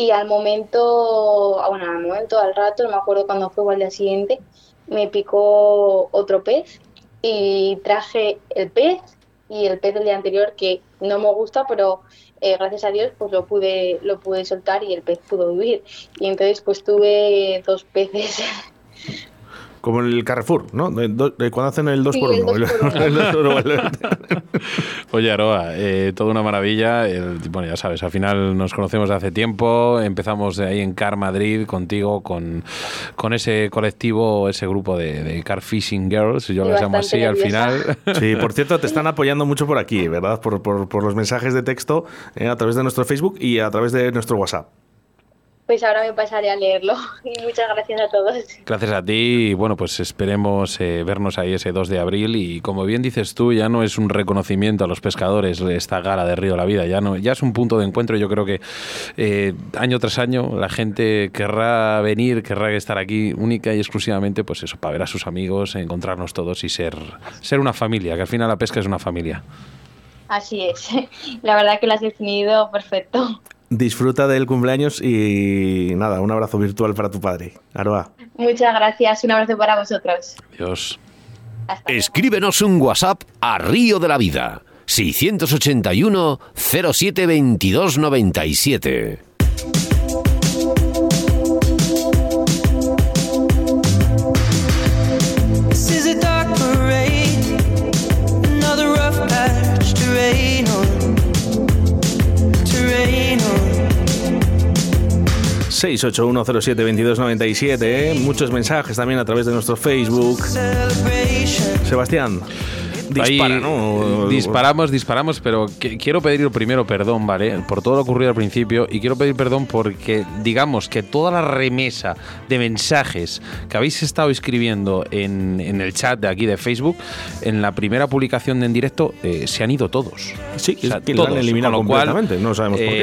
Y al momento, ah, bueno, al momento, al rato, me acuerdo cuándo fue o al día siguiente, me picó otro pez y traje el pez y el pez del día anterior que no me gusta, pero eh, gracias a Dios pues lo pude, lo pude soltar y el pez pudo huir. Y entonces pues tuve dos peces. Como en el Carrefour, ¿no? De- de cuando hacen el 2 Sí, por el 1 dos por uno. El dos por uno. Oye, Aroa, eh, toda una maravilla. El- bueno, ya sabes, al final nos conocemos de hace tiempo. Empezamos de ahí en Car Madrid contigo, con, con ese colectivo, ese grupo de, de Car Fishing Girls. Yo las llamo así al final. Sí, por cierto, te están apoyando mucho por aquí, ¿verdad? Por, por- por los mensajes de texto eh, a través de nuestro Facebook y a través de nuestro WhatsApp. Pues ahora me pasaré a leerlo. Y muchas gracias a todos. Gracias a ti y bueno, pues esperemos eh, vernos ahí ese 2 de abril y como bien dices tú, ya no es un reconocimiento a los pescadores esta gala de Río de la Vida, ya no, ya es un punto de encuentro. Yo creo que eh, año tras año la gente querrá venir, querrá estar aquí única y exclusivamente, pues eso, para ver a sus amigos, encontrarnos todos y ser, ser una familia, que al final la pesca es una familia. Así es. La verdad que lo has definido perfecto. Disfruta del cumpleaños y nada, un abrazo virtual para tu padre. Aroa. Muchas gracias. Un abrazo para vosotros. Dios. Hasta. Escríbenos un WhatsApp a Río de la Vida. 681 07 22 97. 681072297, ¿eh? muchos mensajes también a través de nuestro Facebook. Sebastián, dispara, Ahí, ¿no? Disparamos, disparamos, pero que- quiero pedir primero perdón, ¿vale? Por todo lo ocurrido al principio y quiero pedir perdón porque, digamos, que toda la remesa de mensajes que habéis estado escribiendo en, en el chat de aquí de Facebook, en la primera publicación de en directo, eh, se han ido todos. Sí, O sea, que lo han eliminado con lo cual, completamente, no sabemos por qué.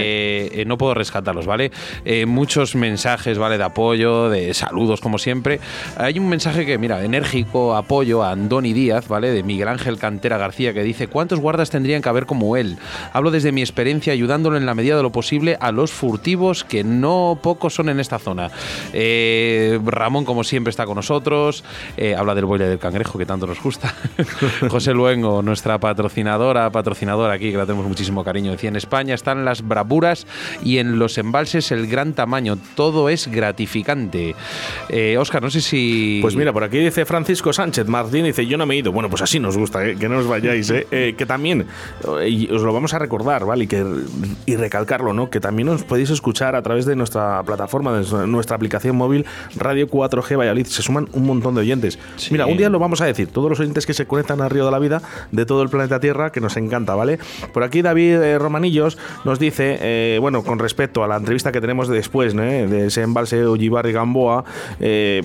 eh, eh, no puedo rescatarlos, ¿vale? Eh, muchos mensajes, ¿vale? De apoyo, de saludos, como siempre. Hay un mensaje que, mira, enérgico apoyo a Andoni Díaz, ¿vale? De Miguel Ángel Cantera García, que dice: ¿Cuántos guardas tendrían que haber como él? Hablo desde mi experiencia ayudándolo en la medida de lo posible a los furtivos, que no pocos son en esta zona. Eh, Ramón, como siempre, está con nosotros. Eh, habla del boile del cangrejo, que tanto nos gusta. José Luengo, nuestra patrocinadora, patrocinadora aquí, que la tenemos muchísimo cariño. Decía, en España están las bravuras y en los embalses el gran tamaño. Todo es gratificante. Eh, Óscar, no sé si... Pues mira, por aquí dice Francisco Sánchez Martín, dice, yo no me he ido. Bueno, pues así nos gusta, eh, que no os vayáis, eh. Eh, que también, eh, y os lo vamos a recordar, ¿vale? Y, que, y recalcarlo, ¿no? Que también os podéis escuchar a través de nuestra plataforma, de nuestra- aplicación móvil Radio 4G Valladolid. Se suman un montón de oyentes. Mira, un día lo vamos a decir, todos los oyentes que se conectan a Río de la Vida de todo el planeta Tierra, que nos encanta, ¿vale? Por aquí David Romanillos nos dice, bueno, con respecto a la entrevista que tenemos después, ¿no? De ese embalse Ollivar y Gamboa,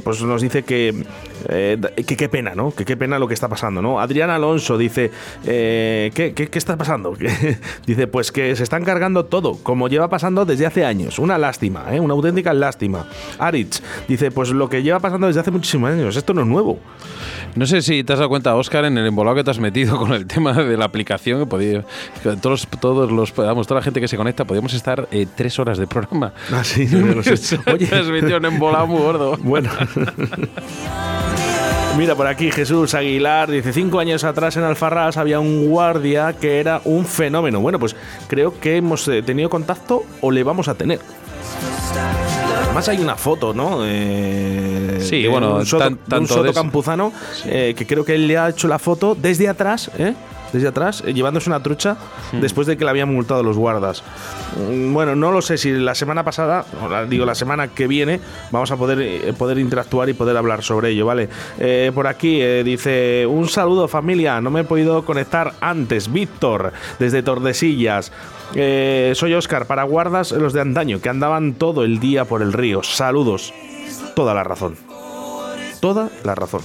pues nos dice que, que qué pena, ¿no? Que qué pena lo que está pasando, ¿no? Adrián Alonso dice, eh, ¿qué, qué, qué está pasando? dice, pues que se están cargando todo, como lleva pasando desde hace años. Una lástima, ¿eh? Una auténtica lástima. Aritz dice, pues lo que lleva pasando desde hace muchísimos años, esto no es nuevo. No sé si te has dado cuenta, Oscar, en el embolado que te has metido con el tema de la aplicación, que podía, todos, todos los, vamos, toda la gente que se conecta, podríamos estar eh, tres horas de programa. Ah, sí, no lo sé. Oye, te has metido un embolado muy gordo. Bueno. Mira, por aquí Jesús Aguilar dice: Cinco años atrás en Alfarrás había un guardia que era un fenómeno. Bueno, pues creo que hemos eh, tenido contacto o le vamos a tener. Además hay una foto, ¿no? Eh, Sí, bueno, un soto, tan- un soto de campuzano eh, que creo que él le ha hecho la foto desde atrás, ¿eh? Desde atrás, eh, llevándose una trucha Hmm. después de que le habían multado los guardas. Mm, Bueno, no lo sé si la semana pasada, o la- digo la semana que viene, vamos a poder, eh, poder interactuar y poder hablar sobre ello, ¿vale? Eh, por aquí eh, dice: Un saludo, familia. No me he podido conectar antes. Víctor, desde Tordesillas. Eh, soy Oscar, para guardas los de antaño, que andaban todo el día por el río. Saludos. Toda la razón. Toda la razón.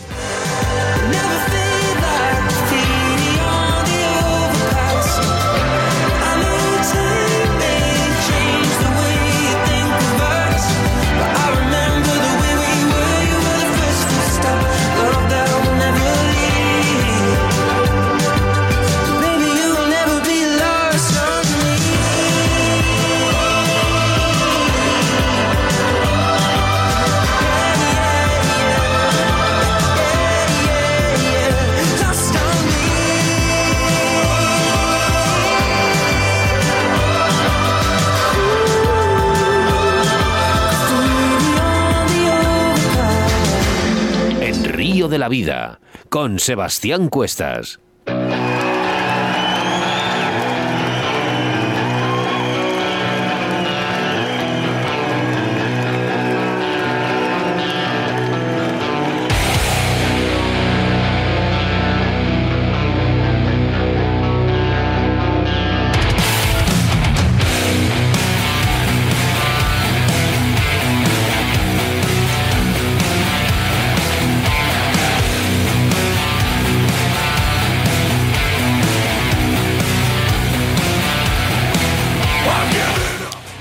De la Vida, con Sebastián Cuestas.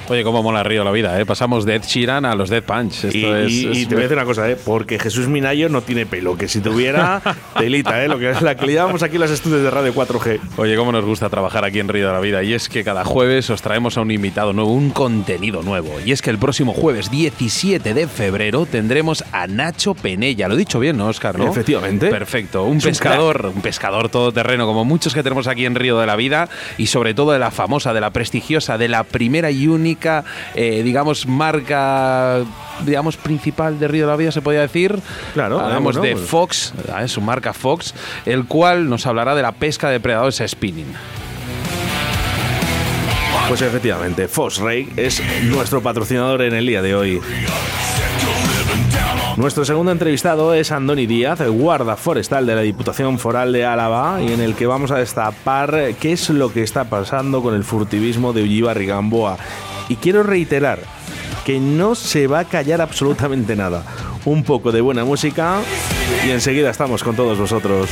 Oye, cómo mola Río la vida, ¿eh? Pasamos de Ed Sheeran a los Dead Punch. Esto Y, es, y- y es- te voy a decir una cosa, ¿eh? porque Jesús Minayo no tiene pelo, que si tuviera, telita, ¿eh? Lo que, la que le llamamos aquí los estudios de radio 4G. Oye, cómo nos gusta trabajar aquí en Río de la Vida. Y es que cada jueves os traemos a un invitado nuevo, un contenido nuevo. Y es que el próximo jueves 17 de febrero tendremos a Nacho Penella. Lo he dicho bien, ¿no, Oscar? ¿no? Efectivamente. Perfecto. Un Es un pescador, un pescador todoterreno, como muchos que tenemos aquí en Río de la Vida. Y sobre todo de la famosa, de la prestigiosa, de la primera y única, eh, digamos, marca, digamos, principal de Río de la Vida, se podría decir. Claro, Hablamos de pues- Fox, ¿eh? su marca Fox, el cual nos hablará de la pesca de predadores spinning. Pues efectivamente, Fox Ray es nuestro patrocinador en el día de hoy. Nuestro segundo entrevistado es Andoni Díaz, el guarda forestal de la Diputación Foral de Álava, y en el que vamos a destapar qué es lo que está pasando con el furtivismo de Ullibar y Gamboa. Y quiero reiterar que no se va a callar absolutamente nada. Un poco de buena música y enseguida estamos con todos vosotros.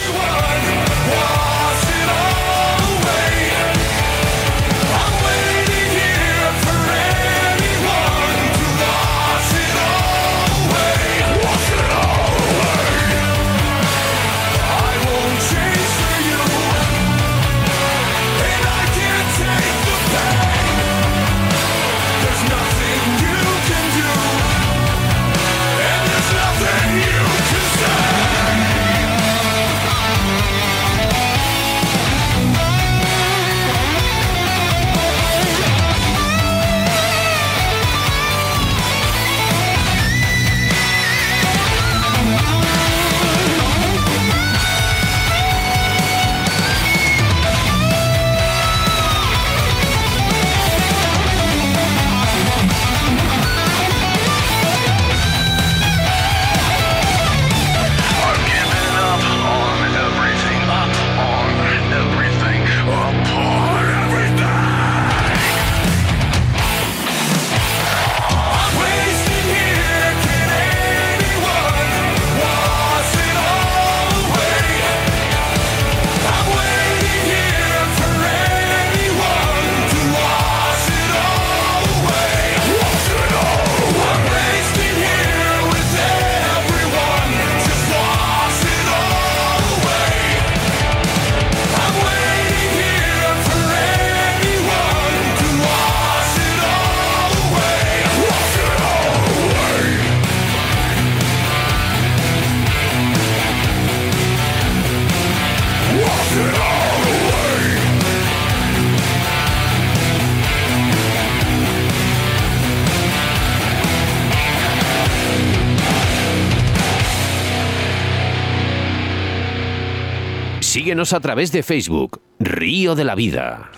Síguenos a través de Facebook, Río de la Vida.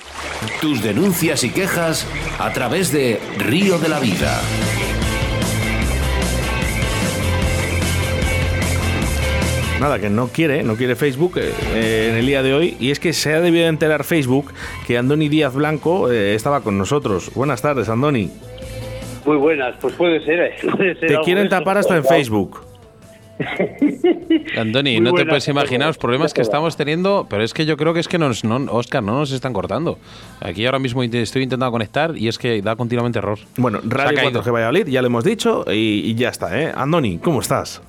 Tus denuncias y quejas a través de Río de la Vida. Nada, que no quiere, no quiere Facebook eh, eh, en el día de hoy. Y es que se ha debido enterar Facebook que Andoni Díaz Blanco eh, estaba con nosotros. Buenas tardes, Andoni. Muy buenas, pues puede ser. ¿eh? Puede ser Te quieren tapar hasta en Facebook. Andoni, no te puedes imaginar los problemas que estamos teniendo, pero es que yo creo que es que nos, no, Oscar, no nos están cortando. Aquí ahora mismo estoy intentando conectar y es que da continuamente error. Bueno, Radio caído. 4G Valladolid, ya lo hemos dicho y, y ya está, ¿eh? Andoni, ¿cómo estás?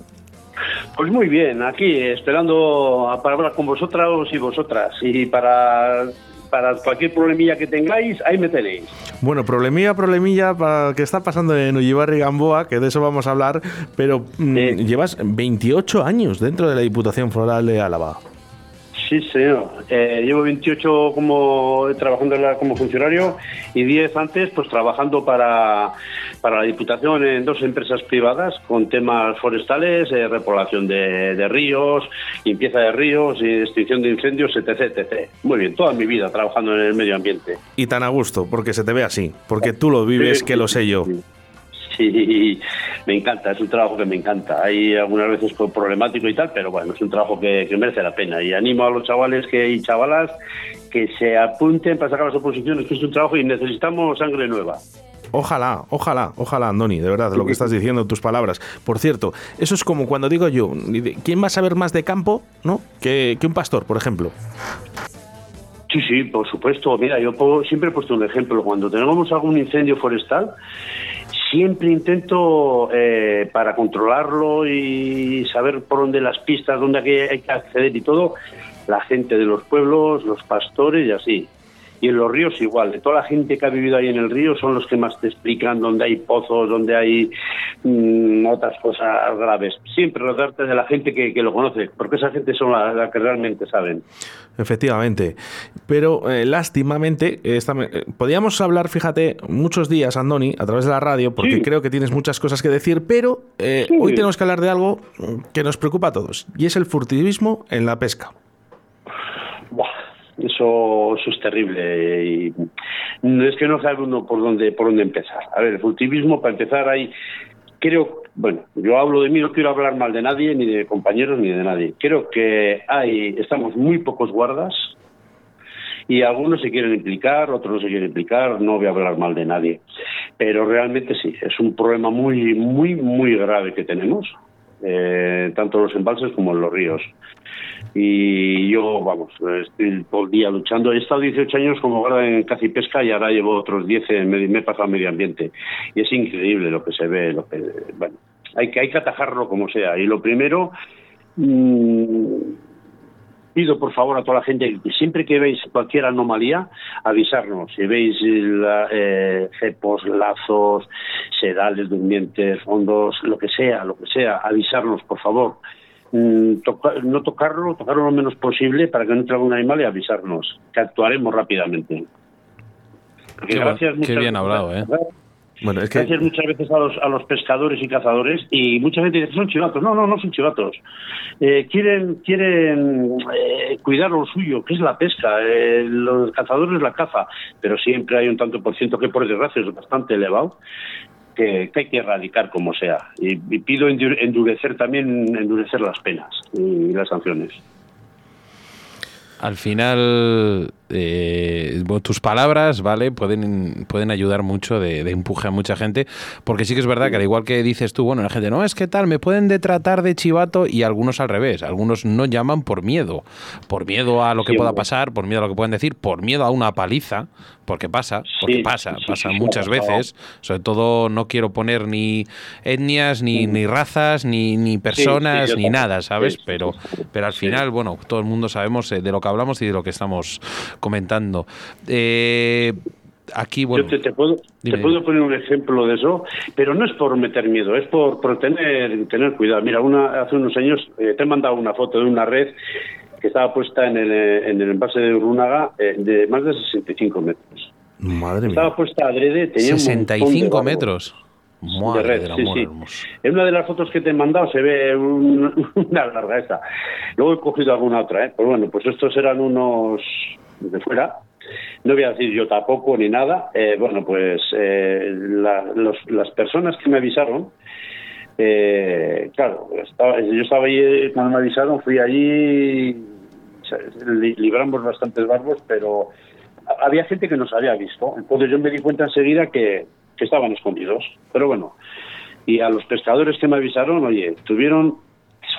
Pues muy bien, aquí esperando a- para hablar con vosotros y vosotras. Y para, para cualquier problemilla que tengáis, ahí me tenéis. Bueno, problemilla, problemilla para que está pasando en Ullibarri Gamboa, que de eso vamos a hablar, pero mm, llevas 28 años dentro de la Diputación Foral de Álava. Sí, señor. Eh, llevo 28 como trabajando como funcionario y 10 antes pues trabajando para, para la Diputación en dos empresas privadas con temas forestales, eh, repoblación de, de ríos, limpieza de ríos, y extinción de incendios, etc, etc. Muy bien, toda mi vida trabajando en el medio ambiente. Y tan a gusto, porque se te ve así, porque tú lo vives, Sí, que lo sé yo. Sí, me encanta, es un trabajo que me encanta. Hay algunas veces problemático y tal, pero bueno, es un trabajo que, que merece la pena. Y animo a los chavales que, y chavalas que se apunten para sacar las oposiciones, que es un trabajo y necesitamos sangre nueva. Ojalá, ojalá, ojalá, Andoni, de verdad, lo que estás diciendo, tus palabras. Por cierto, eso es como cuando digo yo, ¿quién va a saber más de campo, no? Que, que un pastor, por ejemplo. Sí, sí, por supuesto. Mira, yo siempre he puesto un ejemplo. Cuando tenemos algún incendio forestal, siempre intento, eh, para controlarlo y saber por dónde las pistas, dónde hay que- acceder y todo, la gente de los pueblos, los pastores y así. Y en los ríos igual, de toda la gente que ha vivido ahí en el río son los que más te explican dónde hay pozos, dónde hay mm, otras cosas graves. Siempre rodearte de la gente que, que lo conoce, porque esa gente son la, la que realmente saben. Efectivamente. Pero eh, lástimamente, esta eh, podíamos hablar, fíjate, muchos días, Andoni, a través de la radio, porque Sí. creo que tienes muchas cosas que decir, pero eh, Sí. hoy tenemos que hablar de algo que nos preocupa a todos, y es el furtivismo en la pesca. Buah, eso, eso es terrible y no es que no sabe uno por dónde por dónde empezar. A ver, el furtivismo para empezar hay creo, bueno, yo hablo de mí, no quiero hablar mal de nadie, ni de compañeros, ni de nadie. Creo que hay, estamos muy pocos guardas y algunos se quieren implicar, otros no se quieren implicar, no voy a hablar mal de nadie. Pero realmente sí, es un problema muy, muy, muy grave que tenemos, eh, tanto los embalses como en los ríos. Y yo, vamos, estoy todo el día luchando. He estado 18 años como guarda en caza y pesca y ahora llevo otros 10 en medio, me he pasado a medio ambiente. Y es increíble lo que se ve, lo que, bueno, hay que, hay que atajarlo como sea. Y lo primero, mm, pido por favor a toda la gente siempre que veis cualquier anomalía, avisarnos. Si veis la- eh, cepos, lazos, sedales, durmientes, fondos, lo que sea, lo que sea, avisarnos por favor. Mm, toca- no tocarlo, tocarlo lo menos posible para que no entre algún animal y avisarnos, que actuaremos rápidamente. Porque Qué, gracias qué bien veces- hablado, ¿eh? Bueno, es que Gracias muchas veces a los, a los pescadores y cazadores y mucha gente dice son chivatos. No, no, no son chivatos. Eh, quieren quieren eh, cuidar lo suyo, que es la pesca. Eh, los cazadores la caza, pero siempre hay un tanto por ciento que por desgracia es bastante elevado que, hay que erradicar como sea. Y, y pido endur- endurecer también endurecer las penas y las sanciones. Al final, eh, tus palabras, ¿vale? Pueden, pueden ayudar mucho de, de empuje a mucha gente, porque sí que es verdad que al igual que dices tú, bueno, la gente, no, es que tal, me pueden detratar de chivato y algunos al revés, algunos no llaman por miedo, por miedo a lo que Sí, pueda pasar, por miedo a lo que pueden decir, por miedo a una paliza, porque pasa, porque Sí, pasa, sí, pasa muchas veces, sobre todo no quiero poner ni etnias, ni, ni razas, ni, ni personas, ni nada, ¿sabes? Pero, pero al final, bueno, todo el mundo sabemos eh, de lo que hablamos y de lo que estamos comentando. Eh, aquí, bueno, Yo te, te puedo, te puedo poner un ejemplo de eso, pero no es por meter miedo, es por, por tener, tener cuidado. Mira, una, hace unos años eh, te he mandado una foto de una red que estaba puesta en el, eh, en el envase de Urrunaga eh, de más de 65 metros. Madre mía. Estaba puesta adrede, tenía un montón de 65 metros. Madre de red, sí, sí. En una de las fotos que te he mandado se ve un- una larga esta. Luego he cogido alguna otra, ¿eh? Pues bueno, pues estos eran unos de fuera. No voy a decir yo tampoco ni nada. Eh, bueno, pues eh, la- los- las personas que me avisaron, eh, claro, estaba- yo estaba allí eh, cuando me avisaron, fui allí, li- libramos bastantes barbos, pero había gente que nos había visto. Entonces yo me di cuenta enseguida que estaban escondidos. Pero bueno, y a los pescadores que me avisaron, oye, tuvieron,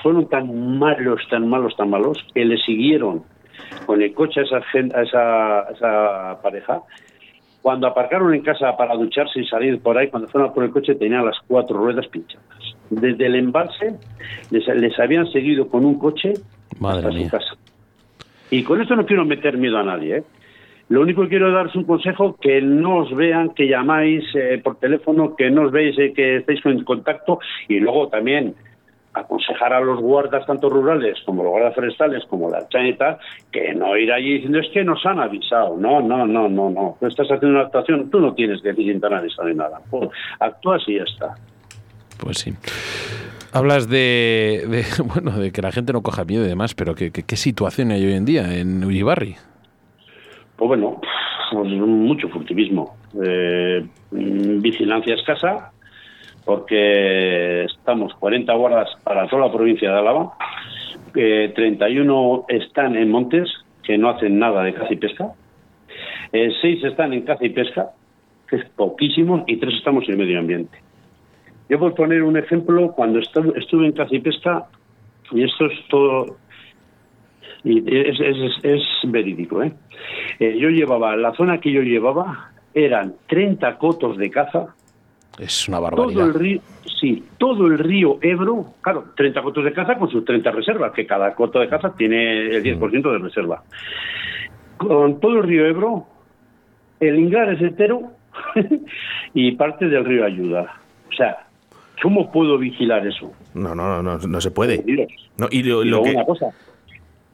fueron tan malos, tan malos, tan malos, que le siguieron con el coche a esa, gen- a esa, a esa pareja. Cuando aparcaron en casa para ducharse y salir por ahí, cuando fueron por el coche tenían las cuatro ruedas pinchadas. Desde el embalse les, les habían seguido con un coche Madre hasta su casa. Y con esto no quiero meter miedo a nadie, ¿eh? Lo único que quiero dar es un consejo, que no os vean, que llamáis eh, por teléfono, que no os veis, eh, que estéis en contacto y luego también aconsejar a los guardas tanto rurales como los guardas forestales como la chaneta que no ir allí diciendo es que nos han avisado. No, no, no, no, no. Tú estás haciendo una actuación, tú no tienes que decir han avisado ni nada. Pues, actúas y ya está. Pues sí. Hablas de, de, bueno, de que la gente no coja miedo y demás, pero ¿qué, qué, qué situación hay hoy en día en Ullibarri? Pues bueno, pues mucho furtivismo. Eh, vigilancia escasa, porque estamos 40 guardas para toda la provincia de Álava, eh, 31 están en montes, que no hacen nada de caza y pesca, eh, 6 están en caza y pesca, que es poquísimo, y 3 estamos en medio ambiente. Yo por poner un ejemplo, cuando estu- estuve en caza y pesca, y esto es todo y es- es verídico. ¿eh? Eh, yo llevaba, la zona que yo llevaba eran 30 cotos de caza, Es una todo barbaridad. el río, sí, todo el río Ebro, claro, 30 cotos de caza con sus 30 reservas, que cada coto de caza tiene el 10% de reserva. Con todo el río Ebro, el Ingar es entero y parte del río Ayuda. O sea, ¿cómo puedo vigilar eso? No, no, no, no, no se puede. No, y lo, Y lo luego que... una cosa,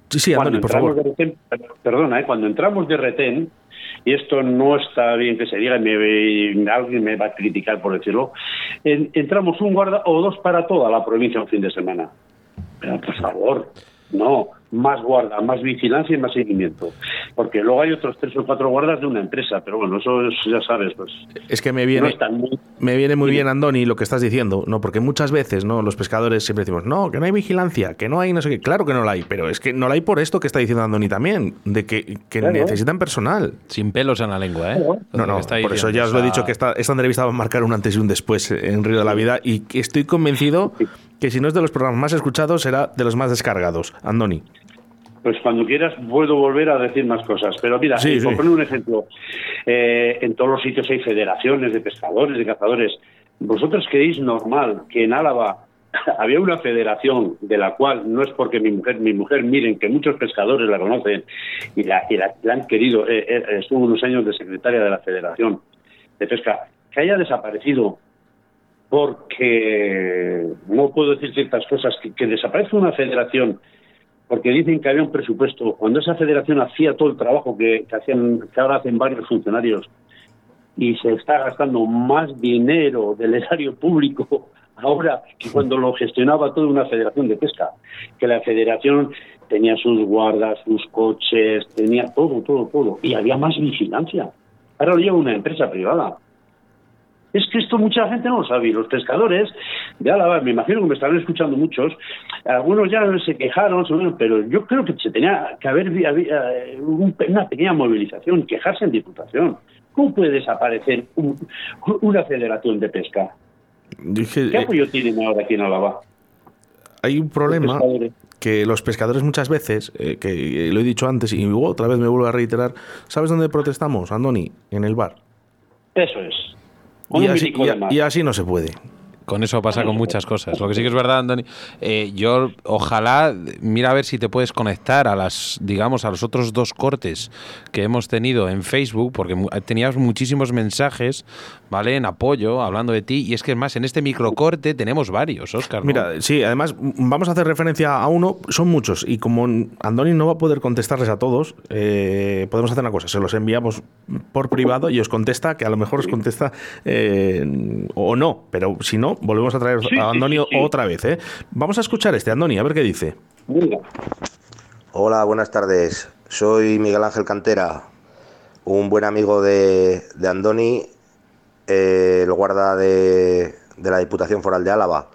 Sí, sí, por favor. de retén, per- perdona, ¿eh? cuando entramos de retén, y esto no está bien que se diga, me- alguien me va a criticar por decirlo, en- entramos un guarda o dos para toda la provincia un fin de semana. Pero por favor, no, más guarda, más vigilancia y más seguimiento. Porque luego hay otros tres o cuatro guardas de una empresa, pero bueno, eso es- ya sabes, pues Es que me viene, muy... me viene muy bien, Andoni, lo que estás diciendo, ¿no? Porque muchas veces, ¿no? Los pescadores siempre decimos, no, que no hay vigilancia, que no hay no sé qué. Claro que no la hay, pero es que no la hay por esto que está diciendo Andoni también, de que, que Claro. necesitan personal. Sin pelos en la lengua, ¿eh? No, no, por eso ya os lo he dicho que esta, esta entrevista va a marcar un antes y un después en Río de la Vida y que estoy convencido que si no es de los programas más escuchados, será de los más descargados. Andoni. Pues cuando quieras puedo volver a decir más cosas. Pero mira, Sí, eh, por poner un ejemplo, eh, en todos los sitios hay federaciones de pescadores, de cazadores. ¿Vosotros creéis normal que en Álava había una federación de la cual no es porque mi mujer, mi mujer, miren que muchos pescadores la conocen y la, y la, la han querido, eh, eh, estuvo unos años de secretaria de la Federación de Pesca, que haya desaparecido porque no puedo decir ciertas cosas, que, que desaparezca una federación porque dicen que había un presupuesto. Cuando esa federación hacía todo el trabajo que, que hacían, que ahora hacen varios funcionarios, y se está gastando más dinero del erario público ahora que cuando lo gestionaba toda una federación de pesca, que la federación tenía sus guardas, sus coches, tenía todo, todo, todo, y había más vigilancia. Ahora lo lleva una empresa privada. Es que esto mucha gente no lo sabe. Y los pescadores de Álava, me imagino que me estarán escuchando muchos, algunos ya se quejaron, pero yo creo que se tenía que haber eh, un- una pequeña movilización, quejarse en diputación. ¿Cómo puede desaparecer un- una federación de pesca? Dije, ¿Qué eh, apoyo tienen ahora aquí en Álava? hay un problema Los que los pescadores muchas veces, eh, que lo he dicho antes y otra vez me vuelvo a reiterar, ¿sabes dónde protestamos, Andoni? En el bar. Eso es. Y así, y- y no se puede. Con eso pasa con muchas cosas. Lo que sí que es verdad, Andoni, eh, yo ojalá, mira a ver si te puedes conectar a las, digamos, a los otros dos cortes que hemos tenido en Facebook, porque mu- tenías muchísimos mensajes, ¿vale? En apoyo, hablando de ti. Y es que es más, en este microcorte tenemos varios, Oscar. ¿no? Mira, sí, además vamos a hacer referencia a uno, son muchos, y como Andoni no va a poder contestarles a todos, eh, podemos hacer una cosa, se los enviamos por privado y os contesta, que a lo mejor os contesta eh, o no, pero si no, volvemos a traer Sí, a sí, Andoni sí, sí. otra vez. ¿eh? Vamos a escuchar este, Andoni, a ver qué dice. Hola, buenas tardes. Soy Miguel Ángel Cantera, un buen amigo de, de Andoni, eh, el guarda de, de la Diputación Foral de Álava.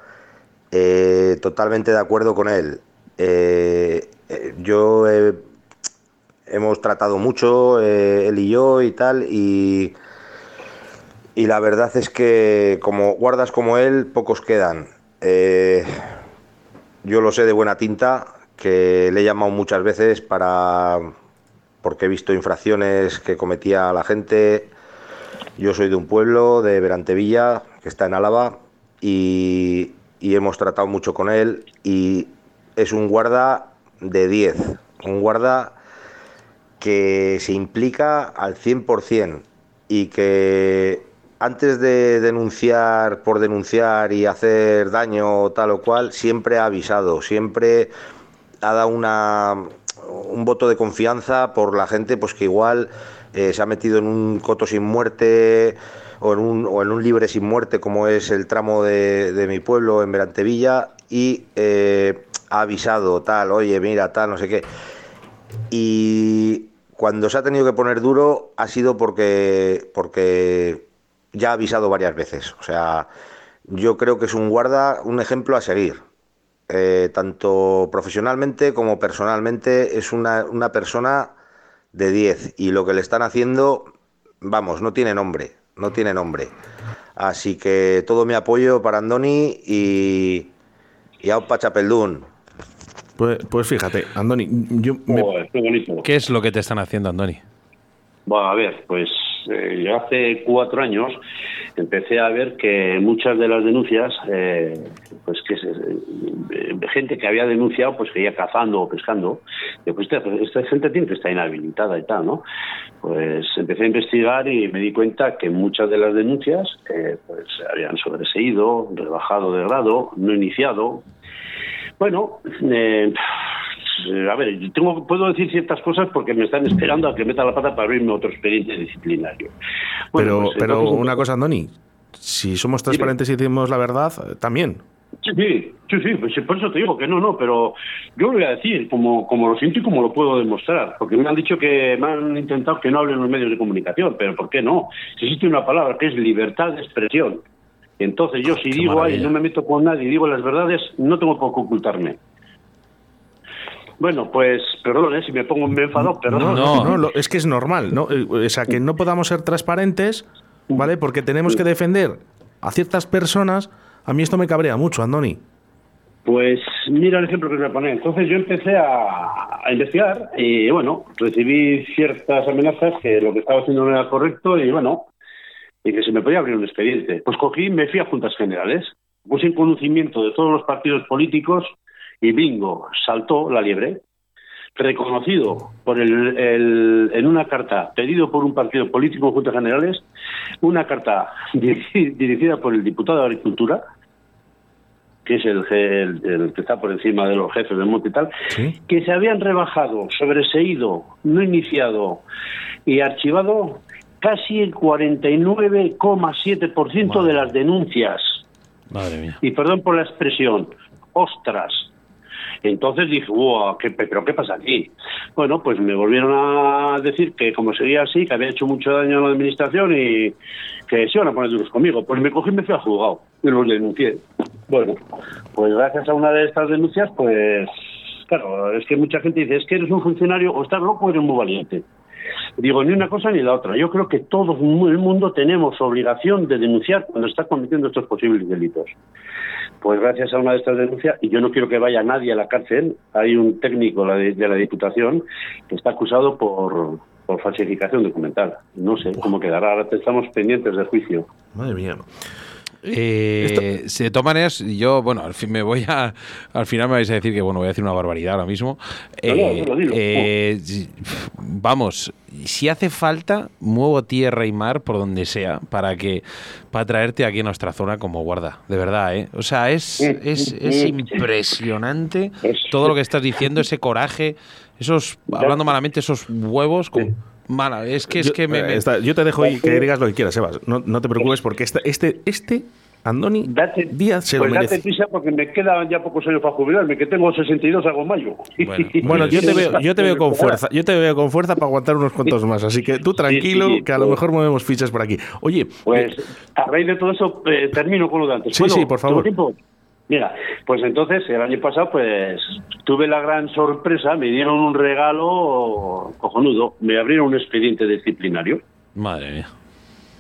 Eh, totalmente de acuerdo con él. Eh, eh, yo hemos tratado mucho, él y yo y tal, y, y la verdad es que como guardas como él, pocos quedan. Yo lo sé de buena tinta, que le he llamado muchas veces para porque he visto infracciones que cometía la gente. Yo soy de un pueblo, de Berantevilla, que está en Álava, y, y hemos tratado mucho con él. Y es un guarda de 10, un guarda que se implica al 100% y que antes de denunciar por denunciar y hacer daño tal o cual, siempre ha avisado, siempre ha dado una, un voto de confianza por la gente pues que igual eh, se ha metido en un coto sin muerte o en un, o en un libre sin muerte como es el tramo de, de mi pueblo en Berantevilla y eh, ha avisado tal, oye mira tal, no sé qué. Y cuando se ha tenido que poner duro ha sido porque, porque ya ha avisado varias veces. O sea, yo creo que es un guarda, un ejemplo a seguir. Eh, tanto profesionalmente como personalmente es una, una persona de 10 y lo que le están haciendo, vamos, no tiene nombre, no tiene nombre. Así que todo mi apoyo para Andoni y, y Aupa Chapeldún. Pues, pues fíjate, Andoni, yo me-. ¿Qué es lo que te están haciendo, Andoni? Bueno, a ver, pues eh, yo hace cuatro años empecé a ver que muchas de las denuncias, eh, pues que eh, gente que había denunciado, pues que iba cazando o pescando, y pues esta, esta gente tiene que estar inhabilitada y tal, ¿no? Pues empecé a investigar y me di cuenta que muchas de las denuncias, pues habían sobreseído, rebajado de grado, no iniciado. Bueno, a ver, tengo, puedo decir ciertas cosas porque me están esperando a que meta la pata para abrirme otro expediente disciplinario. Bueno, pero, pues, pero entonces- una cosa, Andoni, si somos transparentes y decimos la verdad, eh, también. Sí, sí, pues por eso te digo que no, no, pero yo lo voy a decir como, como lo siento y como lo puedo demostrar, porque me han dicho que me han intentado que no hable en los medios de comunicación, pero ¿por qué no? Si existe una palabra que es libertad de expresión, entonces yo si qué digo ahí, no me meto con nadie y digo las verdades, no tengo por qué ocultarme. Bueno, pues perdón, ¿eh? si me pongo me enfado, perdón. No, no, lo- es que es normal, ¿no? Eh, O sea, que no podamos ser transparentes, ¿vale? Porque tenemos que defender a ciertas personas. A mí esto me cabrea mucho, Andoni. Pues mira el ejemplo que a poner. Entonces yo empecé a, a investigar y bueno, recibí ciertas amenazas que lo que estaba haciendo no era correcto y bueno, y que se me podía abrir un expediente. Pues cogí y me fui a juntas generales, puse en conocimiento de todos los partidos políticos y bingo, saltó la liebre. Reconocido por el, el- en una carta pedido por un partido político en juntas generales, una carta dirigi- dirigida por el diputado de Agricultura, que es el, je- el- el que está por encima de los jefes del monte y tal, que se habían rebajado, sobreseído, no iniciado y archivado casi el 49,7% de las denuncias. Madre mía. Y perdón por la expresión, ostras. Entonces dije, wow, ¿qué, ¿pero qué pasa aquí? Bueno, pues me volvieron a decir que como seguía así, que había hecho mucho daño a la administración y que se iban a poner duros conmigo. Pues me cogí y me fui al juzgado y los denuncié. Bueno, pues gracias a una de estas denuncias, pues claro, es que mucha gente dice, es que eres un funcionario o estás loco o eres muy valiente. Digo, ni una cosa ni la otra. Yo creo que todo el mundo tenemos obligación de denunciar cuando está cometiendo estos posibles delitos. Pues gracias a una de estas denuncias, y yo no quiero que vaya nadie a la cárcel, hay un técnico de, la Diputación que está acusado por, por falsificación documental. No sé cómo quedará, ahora estamos pendientes del juicio. Madre mía. Eh, de todas maneras, yo, bueno, al fin me voy a. Al final me vais a decir que, bueno, voy a decir una barbaridad ahora mismo. No, no, Eh, no lo digo. eh, si- vamos, si hace falta, muevo tierra y mar por donde sea para que para traerte aquí a nuestra zona como guarda, de verdad, ¿eh? O sea, es, es, es impresionante todo lo que estás diciendo, ese coraje, esos, hablando malamente, esos huevos. Con, mala, es que es yo, que me. eh, me- está- yo te dejo y que digas lo que quieras, Sebas. No, no te preocupes porque este, este, este Andoni Díaz se pues lo merece. date prisa porque me quedan ya pocos años para jubilarme, que tengo 62 hago mayo. Bueno, yo te veo, yo te veo con fuerza, yo te veo con fuerza para aguantar unos cuantos más, así que tú tranquilo, sí, que a lo mejor movemos fichas por aquí. Oye, Pues a raíz de todo eso eh, termino con lo de antes. Sí, sí, por favor. Mira, pues entonces el año pasado pues tuve la gran sorpresa, me dieron un regalo cojonudo, me abrieron un expediente disciplinario. Madre mía.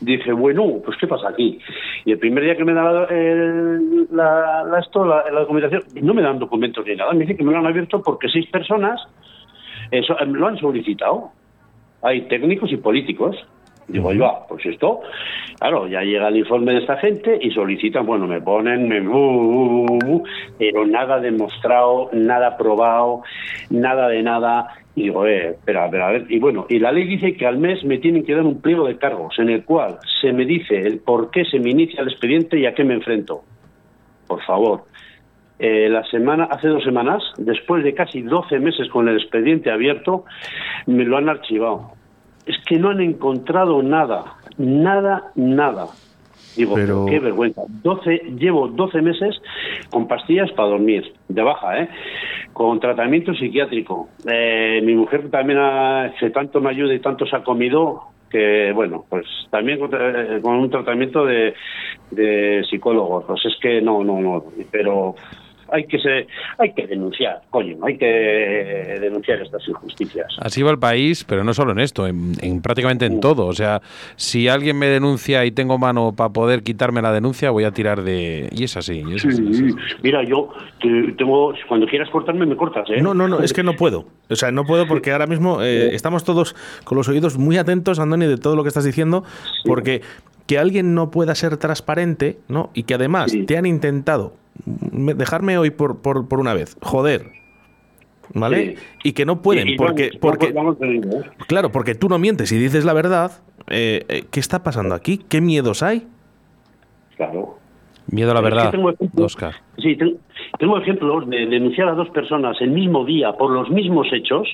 Dije, bueno, pues ¿qué pasa aquí? Y el primer día que me da el- la, la, esto, la, documentación, no me dan documentos ni nada, me dice que me lo han abierto porque seis personas eso, em, lo han solicitado. Hay técnicos y políticos. Digo yo, pues esto, claro, ya llega el informe de esta gente y solicitan, bueno, me ponen, me, bu, bu, bu, pero nada demostrado, nada probado, nada de nada. Y digo, eh, espera, a ver. Y bueno, y la ley dice que al mes me tienen que dar un pliego de cargos en el cual se me dice el por qué se me inicia el expediente y a qué me enfrento. Por favor. Eh, la semana, hace dos semanas, después de casi 12 meses con el expediente abierto, me lo han archivado. Es que no han encontrado nada, nada, nada. Digo, Pero- qué vergüenza. 12, llevo 12 meses con pastillas para dormir, de baja, ¿eh? Con tratamiento psiquiátrico. Eh, mi mujer también hace tanto me ayuda y tanto se ha comido que, bueno, pues también con, eh, con un tratamiento de, de psicólogo. Pues es que no, no, no. Pero hay que se, hay que denunciar, coño, hay que denunciar estas injusticias. Así va el país, pero no solo en esto, en, en prácticamente en todo. O sea, si alguien me denuncia y tengo mano para poder quitarme la denuncia, voy a tirar de... Y es así. y es así, es así. Mira, yo te- tengo, cuando quieras cortarme, me cortas, ¿eh? No, no, no, es que no puedo. O sea, no puedo porque ahora mismo eh, estamos todos con los oídos muy atentos, Andoni, de todo lo que estás diciendo, porque que alguien no pueda ser transparente, ¿no? Y que además te han intentado dejarme hoy por, por, por una vez, joder, ¿vale? Y que no pueden, Y- y porque, vamos, porque vamos, ¿eh? claro, porque tú no mientes y dices la verdad. eh, eh, ¿Qué está pasando aquí? ¿Qué miedos hay? Claro. Miedo a la verdad, tengo ejemplos- Oscar. Sí, ten- tengo ejemplos de denunciar a dos personas el mismo día por los mismos hechos